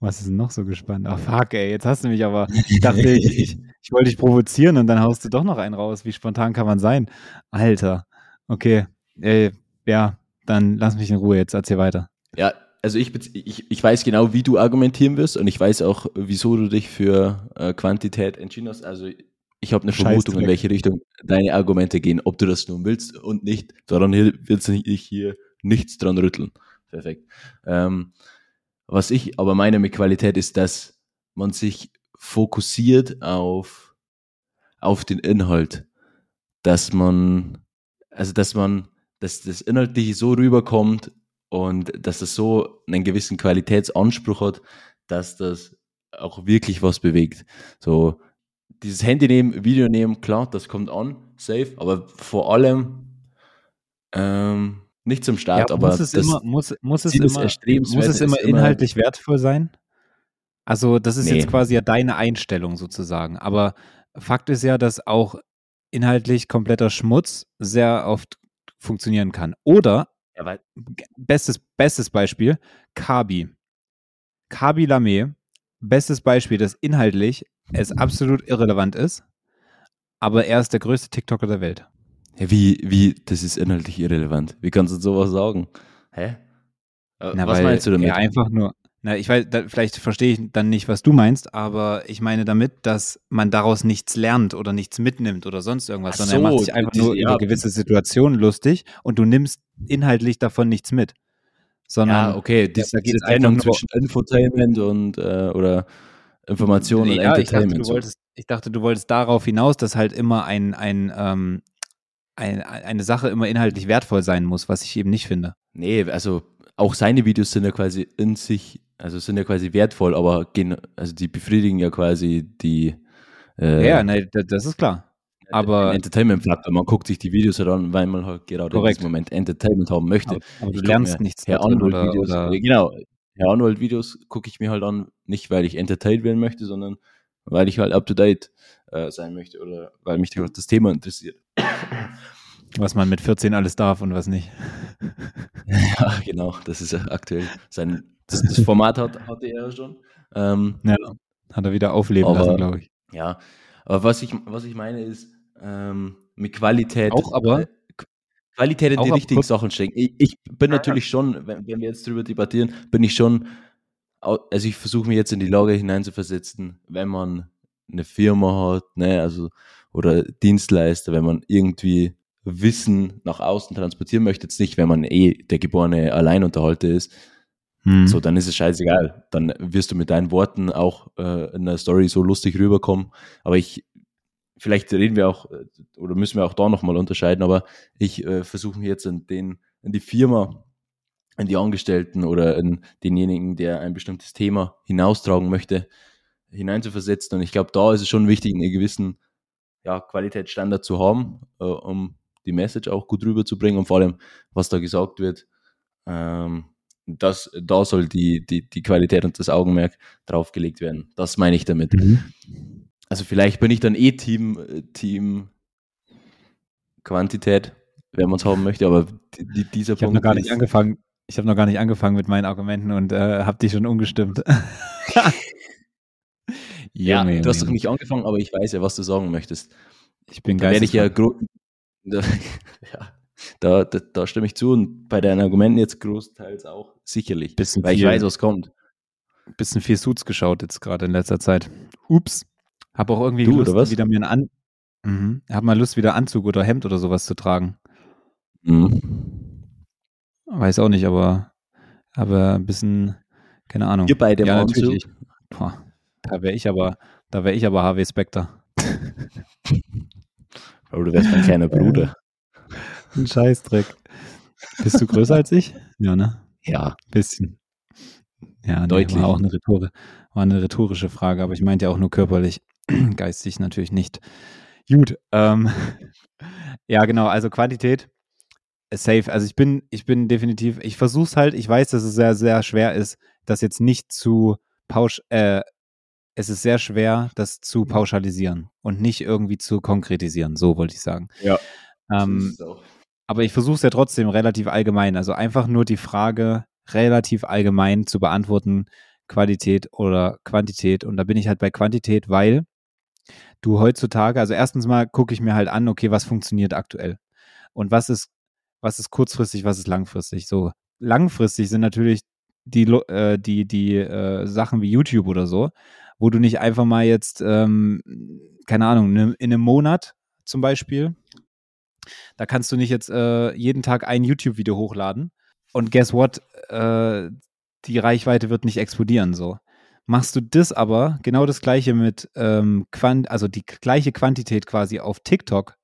[SPEAKER 1] Was ist denn noch so gespannt? Ach, fuck, ey, jetzt hast du mich aber. Ich dachte, ich, ich, ich wollte dich provozieren und dann haust du doch noch einen raus. Wie spontan kann man sein? Alter. Okay. Äh, ja, dann lass mich in Ruhe jetzt. Erzähl weiter.
[SPEAKER 2] Ja, also ich, ich, ich weiß genau, wie du argumentieren wirst und ich weiß auch, wieso du dich für äh, Quantität entschieden hast. Also ich habe eine Vermutung, in welche Richtung deine Argumente gehen, ob du das nun willst und nicht. Daran wird sich hier nichts dran rütteln. Perfekt. Ähm, was ich aber meine mit Qualität ist, dass man sich fokussiert auf, auf den Inhalt. Dass man, also dass man, dass das Inhaltliche so rüberkommt und dass das so einen gewissen Qualitätsanspruch hat, dass das auch wirklich was bewegt. So, dieses Handy nehmen, Video nehmen, klar, das kommt an, safe, aber vor allem ähm, nicht zum Start, aber
[SPEAKER 1] muss es
[SPEAKER 2] das,
[SPEAKER 1] immer, muss, muss es immer, muss es immer
[SPEAKER 2] ist immer-
[SPEAKER 1] inhaltlich wertvoll sein? Also, das ist
[SPEAKER 2] Nee.
[SPEAKER 1] jetzt quasi ja deine Einstellung sozusagen. Aber Fakt ist ja, dass auch inhaltlich kompletter Schmutz sehr oft funktionieren kann. Oder,
[SPEAKER 2] ja, weil,
[SPEAKER 1] bestes, bestes Beispiel, Kabi. Kabi Lame, bestes Beispiel, dass inhaltlich es absolut irrelevant ist, aber er ist der größte TikToker der Welt.
[SPEAKER 2] ja, wie, wie, das ist inhaltlich irrelevant. Wie kannst du sowas sagen? Hä? Äh,
[SPEAKER 1] Na,
[SPEAKER 2] was
[SPEAKER 1] weil
[SPEAKER 2] meinst du damit?
[SPEAKER 1] Er einfach nur. Na, ich weiß, da, vielleicht verstehe ich dann nicht, was du meinst, aber ich meine damit, dass man daraus nichts lernt oder nichts mitnimmt oder sonst irgendwas,
[SPEAKER 2] Ach
[SPEAKER 1] sondern er
[SPEAKER 2] so,
[SPEAKER 1] macht sich einfach nur
[SPEAKER 2] ja.
[SPEAKER 1] über gewisse Situationen lustig und du nimmst inhaltlich davon nichts mit. Sondern
[SPEAKER 2] ja, okay, die,
[SPEAKER 1] da geht's
[SPEAKER 2] diese
[SPEAKER 1] einfach nur-
[SPEAKER 2] zwischen Infotainment und äh, oder Information und
[SPEAKER 1] ja, ich dachte,
[SPEAKER 2] Entertainment. so.
[SPEAKER 1] wolltest, ich dachte, du wolltest darauf hinaus, dass halt immer ein, ein, ähm, ein, eine Sache immer inhaltlich wertvoll sein muss, was ich eben nicht finde.
[SPEAKER 2] Nee, also auch seine Videos sind ja quasi in sich, also sind ja quasi wertvoll, aber gehen, also die befriedigen ja quasi die äh,
[SPEAKER 1] ja, ne, da- das ist klar. Aber,
[SPEAKER 2] Entertainment-Faktor. Man guckt sich die Videos halt an, weil man halt gerade
[SPEAKER 1] Korrekt.
[SPEAKER 2] in diesem Moment Entertainment haben möchte.
[SPEAKER 1] aber, aber du lernst nichts
[SPEAKER 2] Herr Arnold-Videos, äh, genau, Herr Arnold-Videos gucke ich mir halt an, nicht weil ich entertained werden möchte, sondern weil ich halt up-to-date äh, sein möchte oder weil mich das Thema interessiert.
[SPEAKER 1] Was man mit 14 alles darf und was nicht.
[SPEAKER 2] Ja, genau, das ist ja aktuell sein, das, das Format hat, hatte er ja schon. Ähm,
[SPEAKER 1] Ja, hat er wieder aufleben
[SPEAKER 2] Aber-
[SPEAKER 1] lassen, glaube ich.
[SPEAKER 2] ja, aber was ich, was ich meine ist, ähm, mit Qualität.
[SPEAKER 1] Auch aber-
[SPEAKER 2] äh, Qu- Qualität in die richtigen
[SPEAKER 1] kurz-
[SPEAKER 2] Sachen stecken. Ich, ich bin natürlich schon, wenn, wenn wir jetzt drüber debattieren, bin ich schon, also ich versuche mich jetzt in die Lage hineinzuversetzen, wenn man eine Firma hat, ne, also, oder Dienstleister, wenn man irgendwie Wissen nach außen transportieren möchte, jetzt nicht, wenn man eh der geborene Alleinunterhalter ist,
[SPEAKER 1] Hm.
[SPEAKER 2] so, dann ist es scheißegal. Dann wirst du mit deinen Worten auch äh, in der Story so lustig rüberkommen. Aber ich, vielleicht reden wir auch, äh, oder müssen wir auch da nochmal unterscheiden, aber ich äh, versuche mich jetzt in den, in die Firma in die Angestellten oder in denjenigen, der ein bestimmtes Thema hinaustragen möchte, hineinzuversetzen. Und ich glaube, da ist es schon wichtig, einen gewissen ja, Qualitätsstandard zu haben, äh, um die Message auch gut rüberzubringen und vor allem, was da gesagt wird, ähm, das, da soll die, die, die Qualität und das Augenmerk draufgelegt werden. Das meine ich damit. Mhm. Also vielleicht bin ich dann eh Team, Team Quantität, wenn man es haben möchte, aber die, dieser
[SPEAKER 1] ich Punkt. Ich habe noch gar nicht angefangen. Ich habe noch gar nicht angefangen mit meinen Argumenten und äh, habe dich schon umgestimmt.
[SPEAKER 2] ja, Junge, du hast doch nicht angefangen, aber ich weiß ja, was du sagen möchtest.
[SPEAKER 1] Ich bin
[SPEAKER 2] da werde ich ja, da, ja da, da, da, stimme ich zu und bei deinen Argumenten jetzt großteils auch sicherlich,
[SPEAKER 1] bisschen
[SPEAKER 2] weil viel, ich weiß, was kommt.
[SPEAKER 1] Bisschen viel Suits geschaut jetzt gerade in letzter Zeit. Ups. Hab auch irgendwie du, Lust, wieder mir einen An mhm. Hab mal Lust, wieder Anzug oder Hemd oder sowas zu tragen. Mhm. Weiß auch nicht, aber, aber ein bisschen, keine Ahnung.
[SPEAKER 2] Wir beide
[SPEAKER 1] ja, natürlich. Boah, da wäre ich aber, da wäre ich aber HW Spectre.
[SPEAKER 2] Aber du wärst mein kleiner Bruder.
[SPEAKER 1] Ein Scheißdreck. Bist du größer als ich? Ja, ne?
[SPEAKER 2] Ja.
[SPEAKER 1] Bisschen. Ja, deutlich. War auch eine, Rhetor war eine rhetorische Frage, aber ich meinte ja auch nur körperlich. Geistig natürlich nicht. Gut. Ähm, ja, genau. Also Quantität safe. Also ich bin, ich bin definitiv, ich versuche es halt, ich weiß, dass es sehr, sehr schwer ist, das jetzt nicht zu pausch, äh, es ist sehr schwer, das zu pauschalisieren und nicht irgendwie zu konkretisieren, so wollte ich sagen.
[SPEAKER 2] Ja.
[SPEAKER 1] Ähm, aber ich versuche es ja trotzdem relativ allgemein. Also einfach nur die Frage relativ allgemein zu beantworten, Qualität oder Quantität. Und da bin ich halt bei Quantität, weil du heutzutage, also erstens mal gucke ich mir halt an, okay, was funktioniert aktuell? Und was ist was ist kurzfristig, was ist langfristig. So langfristig sind natürlich die, äh, die, die äh, Sachen wie YouTube oder so, wo du nicht einfach mal jetzt, ähm, keine Ahnung, ne, in einem Monat zum Beispiel, da kannst du nicht jetzt äh, jeden Tag ein YouTube-Video hochladen und guess what, äh, die Reichweite wird nicht explodieren so. Machst du das aber, genau das gleiche mit, ähm, Quant also die gleiche Quantität quasi auf TikTok,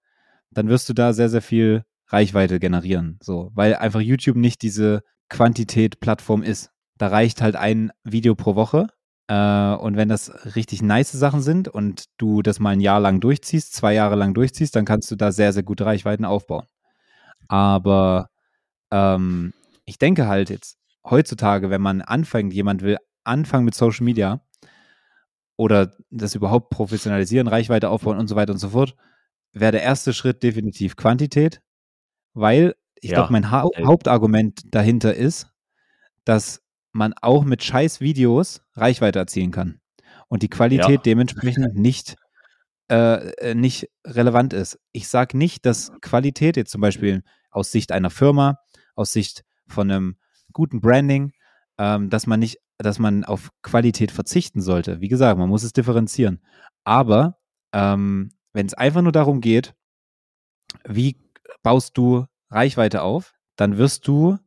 [SPEAKER 1] dann wirst du da sehr, sehr viel Reichweite generieren. So, weil einfach YouTube nicht diese Quantität-Plattform ist. Da reicht halt ein Video pro Woche. Äh, und wenn das richtig nice Sachen sind und du das mal ein Jahr lang durchziehst, zwei Jahre lang durchziehst, dann kannst du da sehr, sehr gute Reichweiten aufbauen. Aber ähm, ich denke halt jetzt heutzutage, wenn man anfängt, jemand will anfangen mit Social Media oder das überhaupt professionalisieren, Reichweite aufbauen und so weiter und so fort, wäre der erste Schritt definitiv Quantität weil ich ja. glaube, mein ha Hauptargument dahinter ist, dass man auch mit scheiß Videos Reichweite erzielen kann und die Qualität ja. dementsprechend nicht, äh, äh, nicht relevant ist. Ich sage nicht, dass Qualität jetzt zum Beispiel aus Sicht einer Firma, aus Sicht von einem guten Branding, ähm, dass man nicht, dass man auf Qualität verzichten sollte. Wie gesagt, man muss es differenzieren. Aber ähm, wenn es einfach nur darum geht, wie baust du Reichweite auf, dann wirst du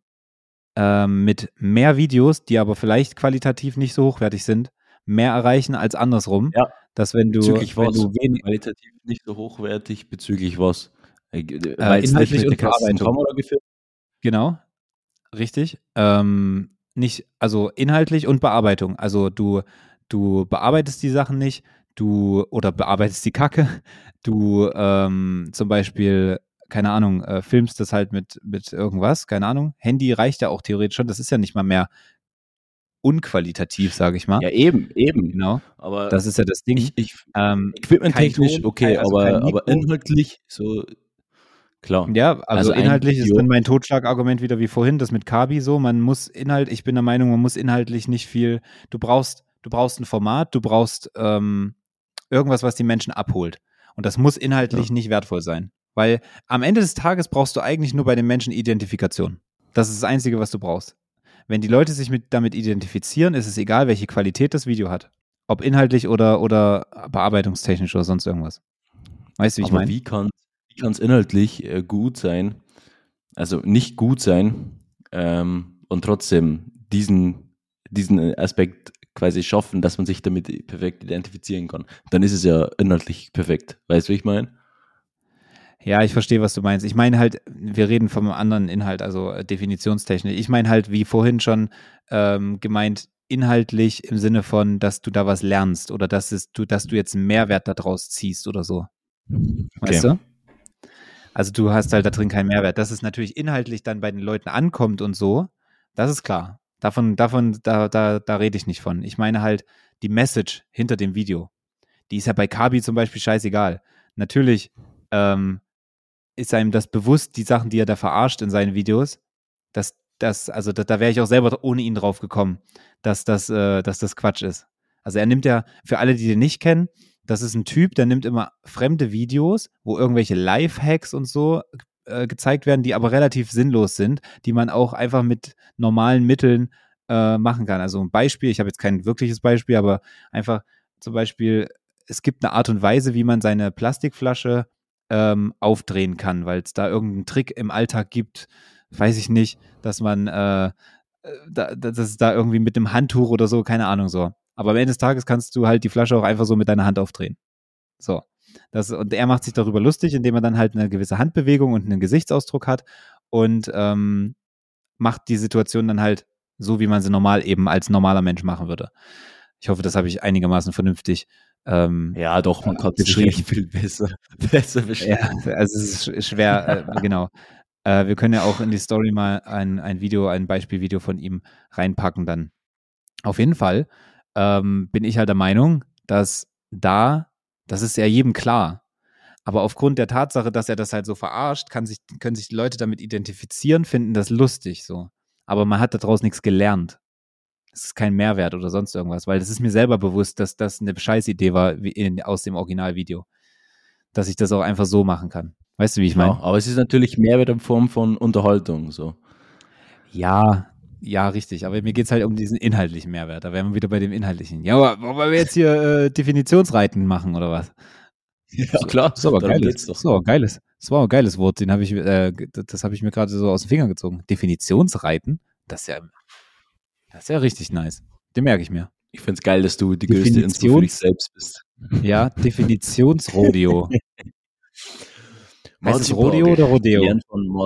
[SPEAKER 1] ähm, mit mehr Videos, die aber vielleicht qualitativ nicht so hochwertig sind, mehr erreichen als andersrum.
[SPEAKER 2] Ja.
[SPEAKER 1] Dass wenn du,
[SPEAKER 2] bezüglich
[SPEAKER 1] wenn
[SPEAKER 2] was?
[SPEAKER 1] du
[SPEAKER 2] wenig qualitativ nicht so hochwertig bezüglich was?
[SPEAKER 1] Äh, äh inhaltlich und Bearbeitung. Genau, richtig. Ähm, nicht, also inhaltlich und Bearbeitung. Also du, du bearbeitest die Sachen nicht, du oder bearbeitest die Kacke. Du ähm, zum Beispiel keine Ahnung, äh, filmst das halt mit, mit irgendwas, keine Ahnung. Handy reicht ja auch theoretisch schon, das ist ja nicht mal mehr unqualitativ, sage ich mal.
[SPEAKER 2] Ja, eben, eben.
[SPEAKER 1] Genau.
[SPEAKER 2] Aber
[SPEAKER 1] das ist ja das Ding.
[SPEAKER 2] Ich, ich, ähm, Equipment-technisch, okay, also aber, aber inhaltlich so Klar.
[SPEAKER 1] Ja, also, also inhaltlich ist dann mein Totschlagargument wieder wie vorhin, das mit Kabi so. Man muss Inhalt, ich bin der Meinung, man muss inhaltlich nicht viel. Du brauchst, du brauchst ein Format, du brauchst ähm, irgendwas, was die Menschen abholt. Und das muss inhaltlich ja. nicht wertvoll sein. Weil am Ende des Tages brauchst du eigentlich nur bei den Menschen Identifikation. Das ist das Einzige, was du brauchst. Wenn die Leute sich mit, damit identifizieren, ist es egal, welche Qualität das Video hat. Ob inhaltlich oder, oder bearbeitungstechnisch oder sonst irgendwas. Weißt du, wie ich meine?
[SPEAKER 2] Wie kann es inhaltlich äh, gut sein, also nicht gut sein ähm, und trotzdem diesen, diesen Aspekt quasi schaffen, dass man sich damit perfekt identifizieren kann? Dann ist es ja inhaltlich perfekt. Weißt du, wie ich meine?
[SPEAKER 1] Ja, ich verstehe, was du meinst. Ich meine halt, wir reden vom anderen Inhalt, also äh, definitionstechnisch. Ich meine halt, wie vorhin schon ähm, gemeint, inhaltlich im Sinne von, dass du da was lernst oder dass, es, du, dass du jetzt einen Mehrwert daraus ziehst oder so. Weißt
[SPEAKER 2] Okay.
[SPEAKER 1] du? Also du hast halt da drin keinen Mehrwert. Dass es natürlich inhaltlich dann bei den Leuten ankommt und so, das ist klar. Davon, davon, da, da, da rede ich nicht von. Ich meine halt die Message hinter dem Video. Die ist ja bei Kabi zum Beispiel scheißegal. Natürlich ähm, ist einem das bewusst, die Sachen, die er da verarscht in seinen Videos, dass das, also da, da wäre ich auch selber ohne ihn drauf gekommen, dass das, äh, dass das Quatsch ist. Also er nimmt ja, für alle, die den nicht kennen, das ist ein Typ, der nimmt immer fremde Videos, wo irgendwelche Lifehacks und so äh, gezeigt werden, die aber relativ sinnlos sind, die man auch einfach mit normalen Mitteln äh, machen kann. Also ein Beispiel, ich habe jetzt kein wirkliches Beispiel, aber einfach zum Beispiel, es gibt eine Art und Weise, wie man seine Plastikflasche ähm, aufdrehen kann, weil es da irgendeinen Trick im Alltag gibt, weiß ich nicht, dass man, äh, da, dass es da irgendwie mit einem Handtuch oder so, keine Ahnung so. Aber am Ende des Tages kannst du halt die Flasche auch einfach so mit deiner Hand aufdrehen. So. Das, und er macht sich darüber lustig, indem er dann halt eine gewisse Handbewegung und einen Gesichtsausdruck hat und ähm, macht die Situation dann halt so, wie man sie normal eben als normaler Mensch machen würde. Ich hoffe, das habe ich einigermaßen vernünftig ähm,
[SPEAKER 2] Ja, doch, man kann es
[SPEAKER 1] beschrieben.
[SPEAKER 2] sicherlich viel besser, besser beschreiben.
[SPEAKER 1] ja, also es ist sch- schwer, äh, genau. Äh, wir können ja auch in die Story mal ein, ein Video, ein Beispielvideo von ihm reinpacken dann. Auf jeden Fall ähm, bin ich halt der Meinung, dass da, das ist ja jedem klar. Aber aufgrund der Tatsache, dass er das halt so verarscht, kann sich, können sich die Leute damit identifizieren, finden das lustig so. Aber man hat daraus nichts gelernt. Es ist kein Mehrwert oder sonst irgendwas, weil das ist mir selber bewusst, dass das eine Scheißidee war in, aus dem Originalvideo. Dass ich das auch einfach so machen kann. Weißt du, wie ich meine?
[SPEAKER 2] Ja, aber es ist natürlich Mehrwert in Form von Unterhaltung. So.
[SPEAKER 1] Ja, ja, richtig. Aber mir geht es halt um diesen inhaltlichen Mehrwert. Da wären wir wieder bei dem inhaltlichen. Ja, aber wollen wir jetzt hier äh, Definitionsreiten machen oder was?
[SPEAKER 2] Ja, klar,
[SPEAKER 1] Das ist aber geiles. Das aber geiles. Das war ein geiles Wort. Den habe ich, äh, das habe ich mir gerade so aus den Fingern gezogen. Definitionsreiten. Das ist ja, das ist ja richtig nice. Den merke ich mir.
[SPEAKER 2] Ich finde es geil, dass du die größte Info für dich selbst bist.
[SPEAKER 1] Ja, Definitionsrodeo. Heißt es Rodeo oder Rodeo?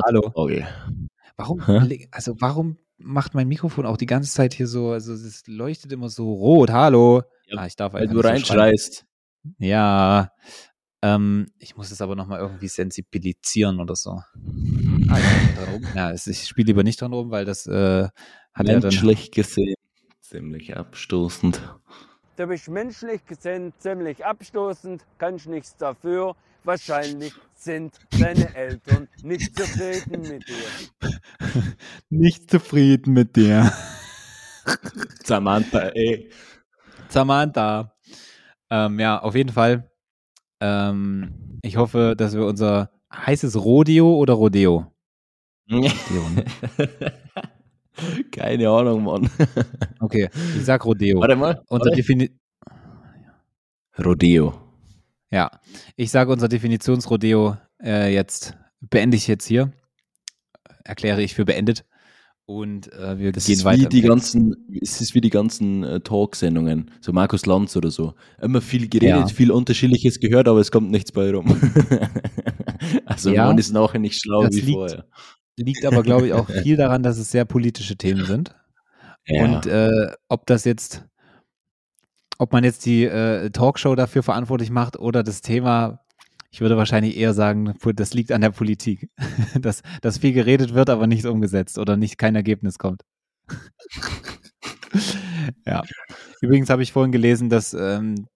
[SPEAKER 1] Hallo.
[SPEAKER 2] Vogel.
[SPEAKER 1] Warum,
[SPEAKER 2] Hä?
[SPEAKER 1] also warum macht mein Mikrofon auch die ganze Zeit hier so, also es leuchtet immer so rot. Hallo.
[SPEAKER 2] Ja,
[SPEAKER 1] ah, ich darf einfach
[SPEAKER 2] du
[SPEAKER 1] nicht so
[SPEAKER 2] reinschreist.
[SPEAKER 1] Ja. Ähm, ich muss es aber nochmal irgendwie sensibilisieren oder so. Ah, ich. Ja, ich spiele lieber nicht dran rum, weil das äh, hat ja dann.
[SPEAKER 2] Menschlich gesehen ziemlich abstoßend.
[SPEAKER 4] Du bist menschlich gesehen ziemlich abstoßend, kannst nichts dafür. Wahrscheinlich sind deine Eltern nicht zufrieden mit dir.
[SPEAKER 1] Nicht zufrieden mit dir.
[SPEAKER 2] Samantha, ey.
[SPEAKER 1] Samantha. Ähm, ja, auf jeden Fall. Ähm, ich hoffe, dass wir unser. Heißt es Rodeo oder Rodeo? Rodeo, ne?
[SPEAKER 2] Keine Ahnung, Mann.
[SPEAKER 1] Okay, ich sag Rodeo.
[SPEAKER 2] Warte mal.
[SPEAKER 1] Unser
[SPEAKER 2] warte.
[SPEAKER 1] Defini
[SPEAKER 2] Rodeo.
[SPEAKER 1] ja, ich sage unser Definitionsrodeo äh, jetzt beende ich jetzt hier. Erkläre ich für beendet. Und äh, wir
[SPEAKER 2] Das
[SPEAKER 1] gehen
[SPEAKER 2] ist
[SPEAKER 1] weiter.
[SPEAKER 2] wie die ganzen, es ist wie die ganzen äh, Talksendungen, so Markus Lanz oder so. Immer viel geredet,
[SPEAKER 1] Ja.
[SPEAKER 2] viel Unterschiedliches gehört, aber es kommt nichts bei rum. also
[SPEAKER 1] Ja,
[SPEAKER 2] man ist nachher nicht schlau wie
[SPEAKER 1] liegt-
[SPEAKER 2] vorher.
[SPEAKER 1] Liegt aber, glaube ich, auch viel daran, dass es sehr politische Themen sind.
[SPEAKER 2] Ja.
[SPEAKER 1] Und äh, ob das jetzt, ob man jetzt die äh, Talkshow dafür verantwortlich macht oder das Thema, ich würde wahrscheinlich eher sagen, das liegt an der Politik. dass, dass viel geredet wird, aber nichts umgesetzt oder nicht kein Ergebnis kommt. ja. Übrigens habe ich vorhin gelesen, dass ähm,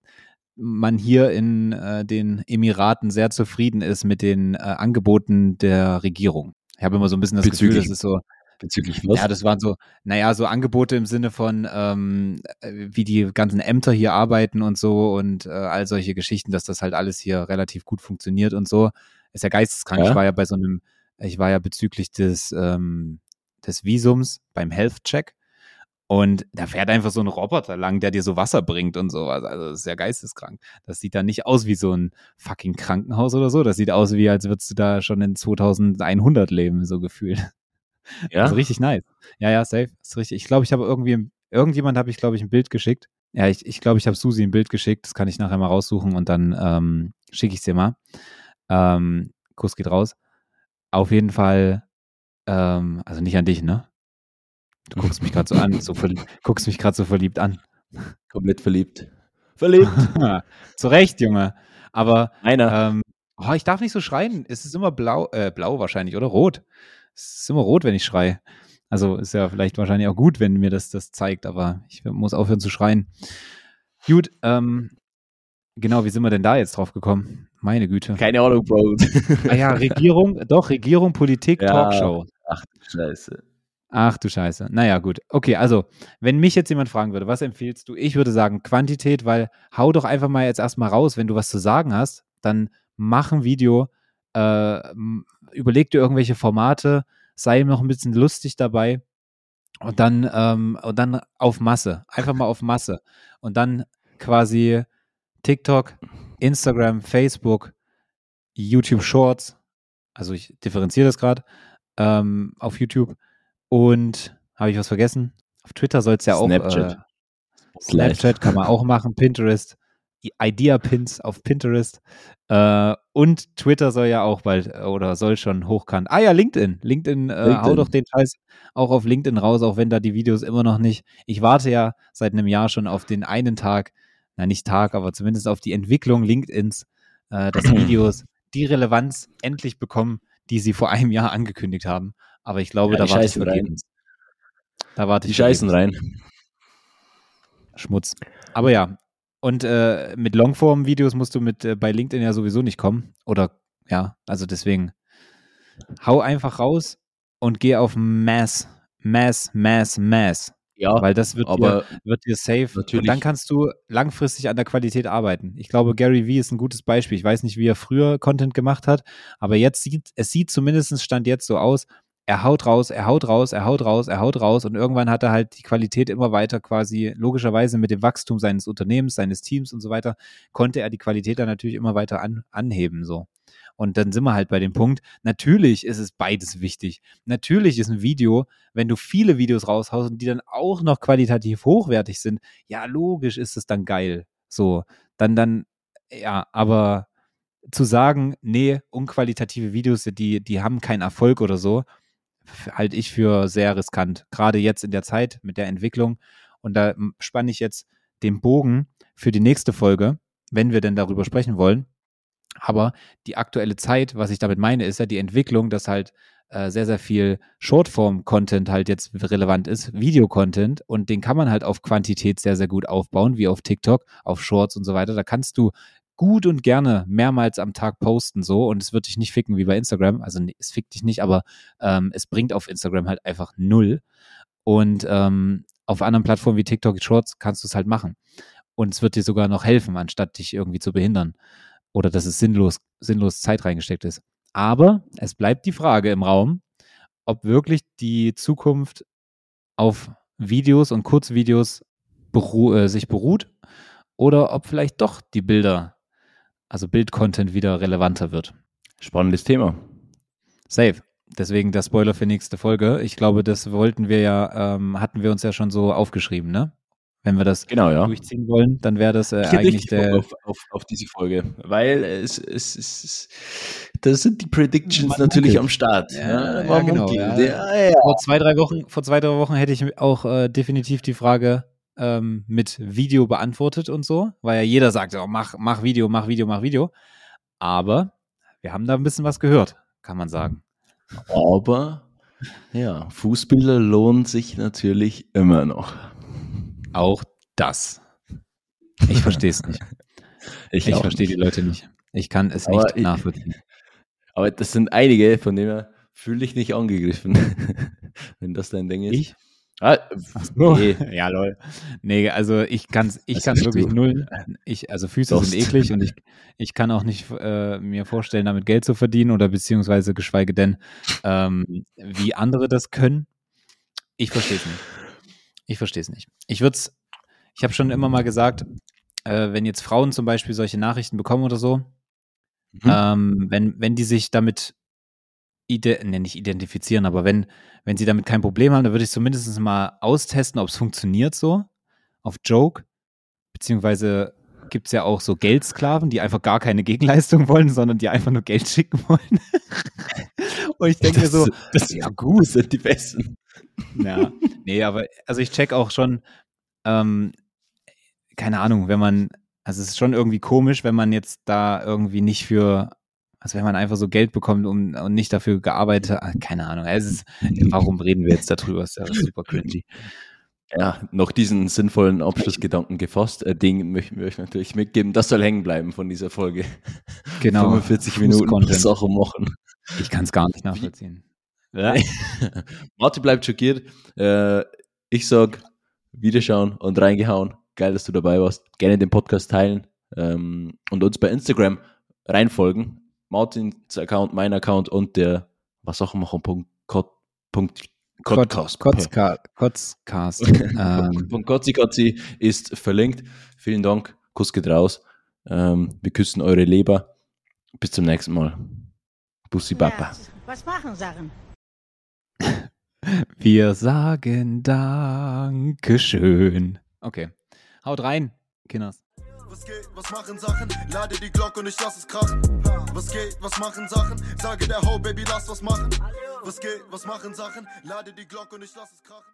[SPEAKER 1] man hier in äh, den Emiraten sehr zufrieden ist mit den äh, Angeboten der Regierung. Ich habe immer so ein bisschen das Gefühl,
[SPEAKER 2] Bezüglich
[SPEAKER 1] das ist so,
[SPEAKER 2] Bezüglich was?
[SPEAKER 1] ja, das waren so, naja, so Angebote im Sinne von, ähm, äh, wie die ganzen Ämter hier arbeiten und so und äh, all solche Geschichten, dass das halt alles hier relativ gut funktioniert und so. Ist ja geisteskrank.
[SPEAKER 2] Ja.
[SPEAKER 1] Ich war ja bei so einem, ich war ja bezüglich des, ähm, des Visums beim Health Check und da fährt einfach so ein Roboter lang, der dir so Wasser bringt und sowas. Also das ist ja geisteskrank. Das sieht dann nicht aus wie so ein fucking Krankenhaus oder so. Das sieht aus wie, als würdest du da schon in 2100 leben, so gefühlt.
[SPEAKER 2] ja?
[SPEAKER 1] Also richtig nice. Ja, ja, safe. Ist richtig. Ich glaube, ich habe irgendwie, irgendjemand habe ich, glaube ich, ein Bild geschickt. Ja, ich glaube, ich, glaub, ich habe Susi ein Bild geschickt. Das kann ich nachher mal raussuchen und dann ähm, schicke ich es dir mal. Ähm, Kuss geht raus. Auf jeden Fall, ähm, also nicht an dich, ne? Du guckst mich gerade so an, so verliebt, guckst mich gerade so verliebt an.
[SPEAKER 2] Komplett verliebt. Verliebt.
[SPEAKER 1] Zu Recht, Junge. Aber
[SPEAKER 2] Einer.
[SPEAKER 1] ähm, oh, ich darf nicht so schreien. Es ist immer blau, äh, blau wahrscheinlich oder rot. Es ist immer rot, wenn ich schreie. Also ist ja vielleicht wahrscheinlich auch gut, wenn mir das das zeigt, aber ich muss aufhören zu schreien. Gut, ähm, genau, wie sind wir denn da jetzt drauf gekommen? Meine Güte.
[SPEAKER 2] Keine Ahnung, Bro.
[SPEAKER 1] Ah ja, Regierung, doch, Regierung, Politik,
[SPEAKER 2] Ja.
[SPEAKER 1] Talkshow.
[SPEAKER 2] Ach, Scheiße.
[SPEAKER 1] Ach du Scheiße. Naja, gut. Okay, also, wenn mich jetzt jemand fragen würde, was empfiehlst du? Ich würde sagen Quantität, weil hau doch einfach mal jetzt erstmal raus, wenn du was zu sagen hast, dann mach ein Video, äh, überleg dir irgendwelche Formate, sei noch ein bisschen lustig dabei und dann, ähm, und dann auf Masse. Einfach mal auf Masse. Und dann quasi TikTok, Instagram, Facebook, YouTube Shorts, also ich differenziere das gerade, ähm, auf YouTube. Und habe ich was vergessen? Auf Twitter soll es ja auch.
[SPEAKER 2] Snapchat.
[SPEAKER 1] Äh, Snapchat kann man auch machen, Pinterest, Idea-Pins auf Pinterest. Äh, und Twitter soll ja auch bald äh, oder soll schon hochkant. Ah ja, LinkedIn. LinkedIn, äh, hau doch den Scheiß auch auf LinkedIn raus, auch wenn da die Videos immer noch nicht. Ich warte ja seit einem Jahr schon auf den einen Tag, na nicht Tag, aber zumindest auf die Entwicklung LinkedIns, äh, dass Videos die Relevanz endlich bekommen, die sie vor einem Jahr angekündigt haben. Aber ich glaube,
[SPEAKER 2] Ja,
[SPEAKER 1] da
[SPEAKER 2] die
[SPEAKER 1] warte ich
[SPEAKER 2] scheißen rein.
[SPEAKER 1] vergebens. Da warte
[SPEAKER 2] Die
[SPEAKER 1] ich
[SPEAKER 2] scheißen
[SPEAKER 1] vergebens.
[SPEAKER 2] rein.
[SPEAKER 1] Schmutz. Aber ja, und äh, mit Longform-Videos musst du mit äh, bei LinkedIn ja sowieso nicht kommen. Oder ja, also deswegen hau einfach raus und geh auf Mass, Mass, Mass, Mass.
[SPEAKER 2] Ja,
[SPEAKER 1] Weil das wird, dir,
[SPEAKER 2] aber
[SPEAKER 1] wird dir safe. Und
[SPEAKER 2] natürlich-
[SPEAKER 1] dann kannst du langfristig an der Qualität arbeiten. Ich glaube, Gary Vee ist ein gutes Beispiel. Ich weiß nicht, wie er früher Content gemacht hat, aber jetzt sieht, es sieht zumindest Stand jetzt so aus, er haut raus, er haut raus, er haut raus, er haut raus und irgendwann hat er halt die Qualität immer weiter quasi, logischerweise mit dem Wachstum seines Unternehmens, seines Teams und so weiter, konnte er die Qualität dann natürlich immer weiter an, anheben, so. Und dann sind wir halt bei dem Punkt, natürlich ist es beides wichtig. Natürlich ist ein Video, wenn du viele Videos raushaust und die dann auch noch qualitativ hochwertig sind, ja, logisch ist es dann geil. So, dann, dann, ja, aber zu sagen, nee, unqualitative Videos, die, die haben keinen Erfolg oder so, halte ich für sehr riskant. Gerade jetzt in der Zeit mit der Entwicklung. Und da spanne ich jetzt den Bogen für die nächste Folge, wenn wir denn darüber sprechen wollen. Aber die aktuelle Zeit, was ich damit meine, ist ja die Entwicklung, dass halt äh, sehr, sehr viel Shortform-Content halt jetzt relevant ist, Videocontent und den kann man halt auf Quantität sehr, sehr gut aufbauen, wie auf TikTok, auf Shorts und so weiter. Da kannst du gut und gerne mehrmals am Tag posten so und es wird dich nicht ficken wie bei Instagram. Also es fickt dich nicht, aber ähm, es bringt auf Instagram halt einfach null. Und ähm, auf anderen Plattformen wie TikTok Shorts kannst du es halt machen. Und es wird dir sogar noch helfen, anstatt dich irgendwie zu behindern. Oder dass es sinnlos, sinnlos Zeit reingesteckt ist. Aber es bleibt die Frage im Raum, ob wirklich die Zukunft auf Videos und Kurzvideos beru äh, sich beruht oder ob vielleicht doch die Bilder, also Bildcontent wieder relevanter wird.
[SPEAKER 2] spannendes Thema.
[SPEAKER 1] Safe. Deswegen der Spoiler für nächste Folge. Ich glaube, das wollten wir ja, ähm, hatten wir uns ja schon so aufgeschrieben, ne? Wenn wir das
[SPEAKER 2] Genau, ja.
[SPEAKER 1] durchziehen wollen, dann wäre das äh, eigentlich der.
[SPEAKER 2] auf, auf, auf diese Folge, weil es, es, es, es da sind die Predictions
[SPEAKER 1] Man
[SPEAKER 2] natürlich am Start.
[SPEAKER 1] Ja, ja, genau, ja.
[SPEAKER 2] Ja.
[SPEAKER 1] Vor zwei, drei Wochen, vor zwei, drei Wochen hätte ich auch äh, definitiv die Frage ähm, mit Video beantwortet und so, weil ja jeder sagt, oh, mach, mach Video, mach Video, mach Video. Aber wir haben da ein bisschen was gehört, kann man sagen.
[SPEAKER 2] Aber ja, Fußbilder lohnen sich natürlich immer noch.
[SPEAKER 1] Auch das. Ich verstehe es nicht. Ich
[SPEAKER 2] auch
[SPEAKER 1] verstehe die. Leute nicht. Ich kann es
[SPEAKER 2] Aber
[SPEAKER 1] nicht
[SPEAKER 2] ich-
[SPEAKER 1] nachvollziehen.
[SPEAKER 2] Aber das sind einige, von denen fühle dich nicht angegriffen, wenn das dein Ding ist.
[SPEAKER 1] Ich?
[SPEAKER 2] Ah, nee.
[SPEAKER 1] Ja, lol. Nee, also ich kann ich
[SPEAKER 2] Das
[SPEAKER 1] kann wirklich
[SPEAKER 2] du.
[SPEAKER 1] null. Ich, also Füße
[SPEAKER 2] Dost.
[SPEAKER 1] sind eklig und ich, ich kann auch nicht äh, mir vorstellen, damit Geld zu verdienen oder beziehungsweise geschweige denn, ähm, wie andere das können. Ich verstehe es nicht. Ich verstehe es nicht. Ich würde es, ich habe schon immer mal gesagt, äh, wenn jetzt Frauen zum Beispiel solche Nachrichten bekommen oder so,
[SPEAKER 2] Mhm.
[SPEAKER 1] ähm, wenn, wenn die sich damit ne, nicht identifizieren, aber wenn, wenn sie damit kein Problem haben, dann würde ich zumindest mal austesten, ob es funktioniert so auf Joke, beziehungsweise gibt es ja auch so Geldsklaven, die einfach gar keine Gegenleistung wollen, sondern die einfach nur Geld schicken wollen. Und ich denke mir so,
[SPEAKER 2] das, ja gut, das sind die Besten.
[SPEAKER 1] Ja, nee, aber also ich check auch schon, ähm, keine Ahnung, wenn man, also es ist schon irgendwie komisch, wenn man jetzt da irgendwie nicht für, also wenn man einfach so Geld bekommt um, und nicht dafür gearbeitet hat, keine Ahnung. Es ist, warum reden wir jetzt darüber? Ist ja super cringy.
[SPEAKER 2] Ja, noch diesen sinnvollen Abschlussgedanken gefasst. Äh, Ding möchten wir euch natürlich mitgeben. Das soll hängen bleiben von dieser Folge.
[SPEAKER 1] Genau.
[SPEAKER 2] 45 Minuten Sachen machen.
[SPEAKER 1] Ich kann es gar nicht nachvollziehen.
[SPEAKER 2] Ja. Martin bleibt schockiert. Äh, ich sag Wiederschauen und reingehauen. Geil, dass du dabei warst. Gerne den Podcast teilen ähm, und uns bei Instagram reinfolgen. Martins Account, mein Account und der was auch machen. Punkt, Punkt,
[SPEAKER 1] Podcast. Kotzcast.
[SPEAKER 2] ähm. Von Kotzi Kotzi ist verlinkt. Vielen Dank. Kuss geht raus. Ähm, wir küssen eure Leber. Bis zum nächsten Mal. Bussi Papa.
[SPEAKER 5] Was machen Sachen?
[SPEAKER 1] Wir sagen Dankeschön. Okay. Haut rein, Kinders.
[SPEAKER 3] Was geht, was machen Sachen? Lade die Glocke und ich lass es krachen. Was geht, was machen Sachen? Sage der Ho, Baby, lass was machen. Was geht, was machen Sachen? Lade die Glocke und ich lass es krachen.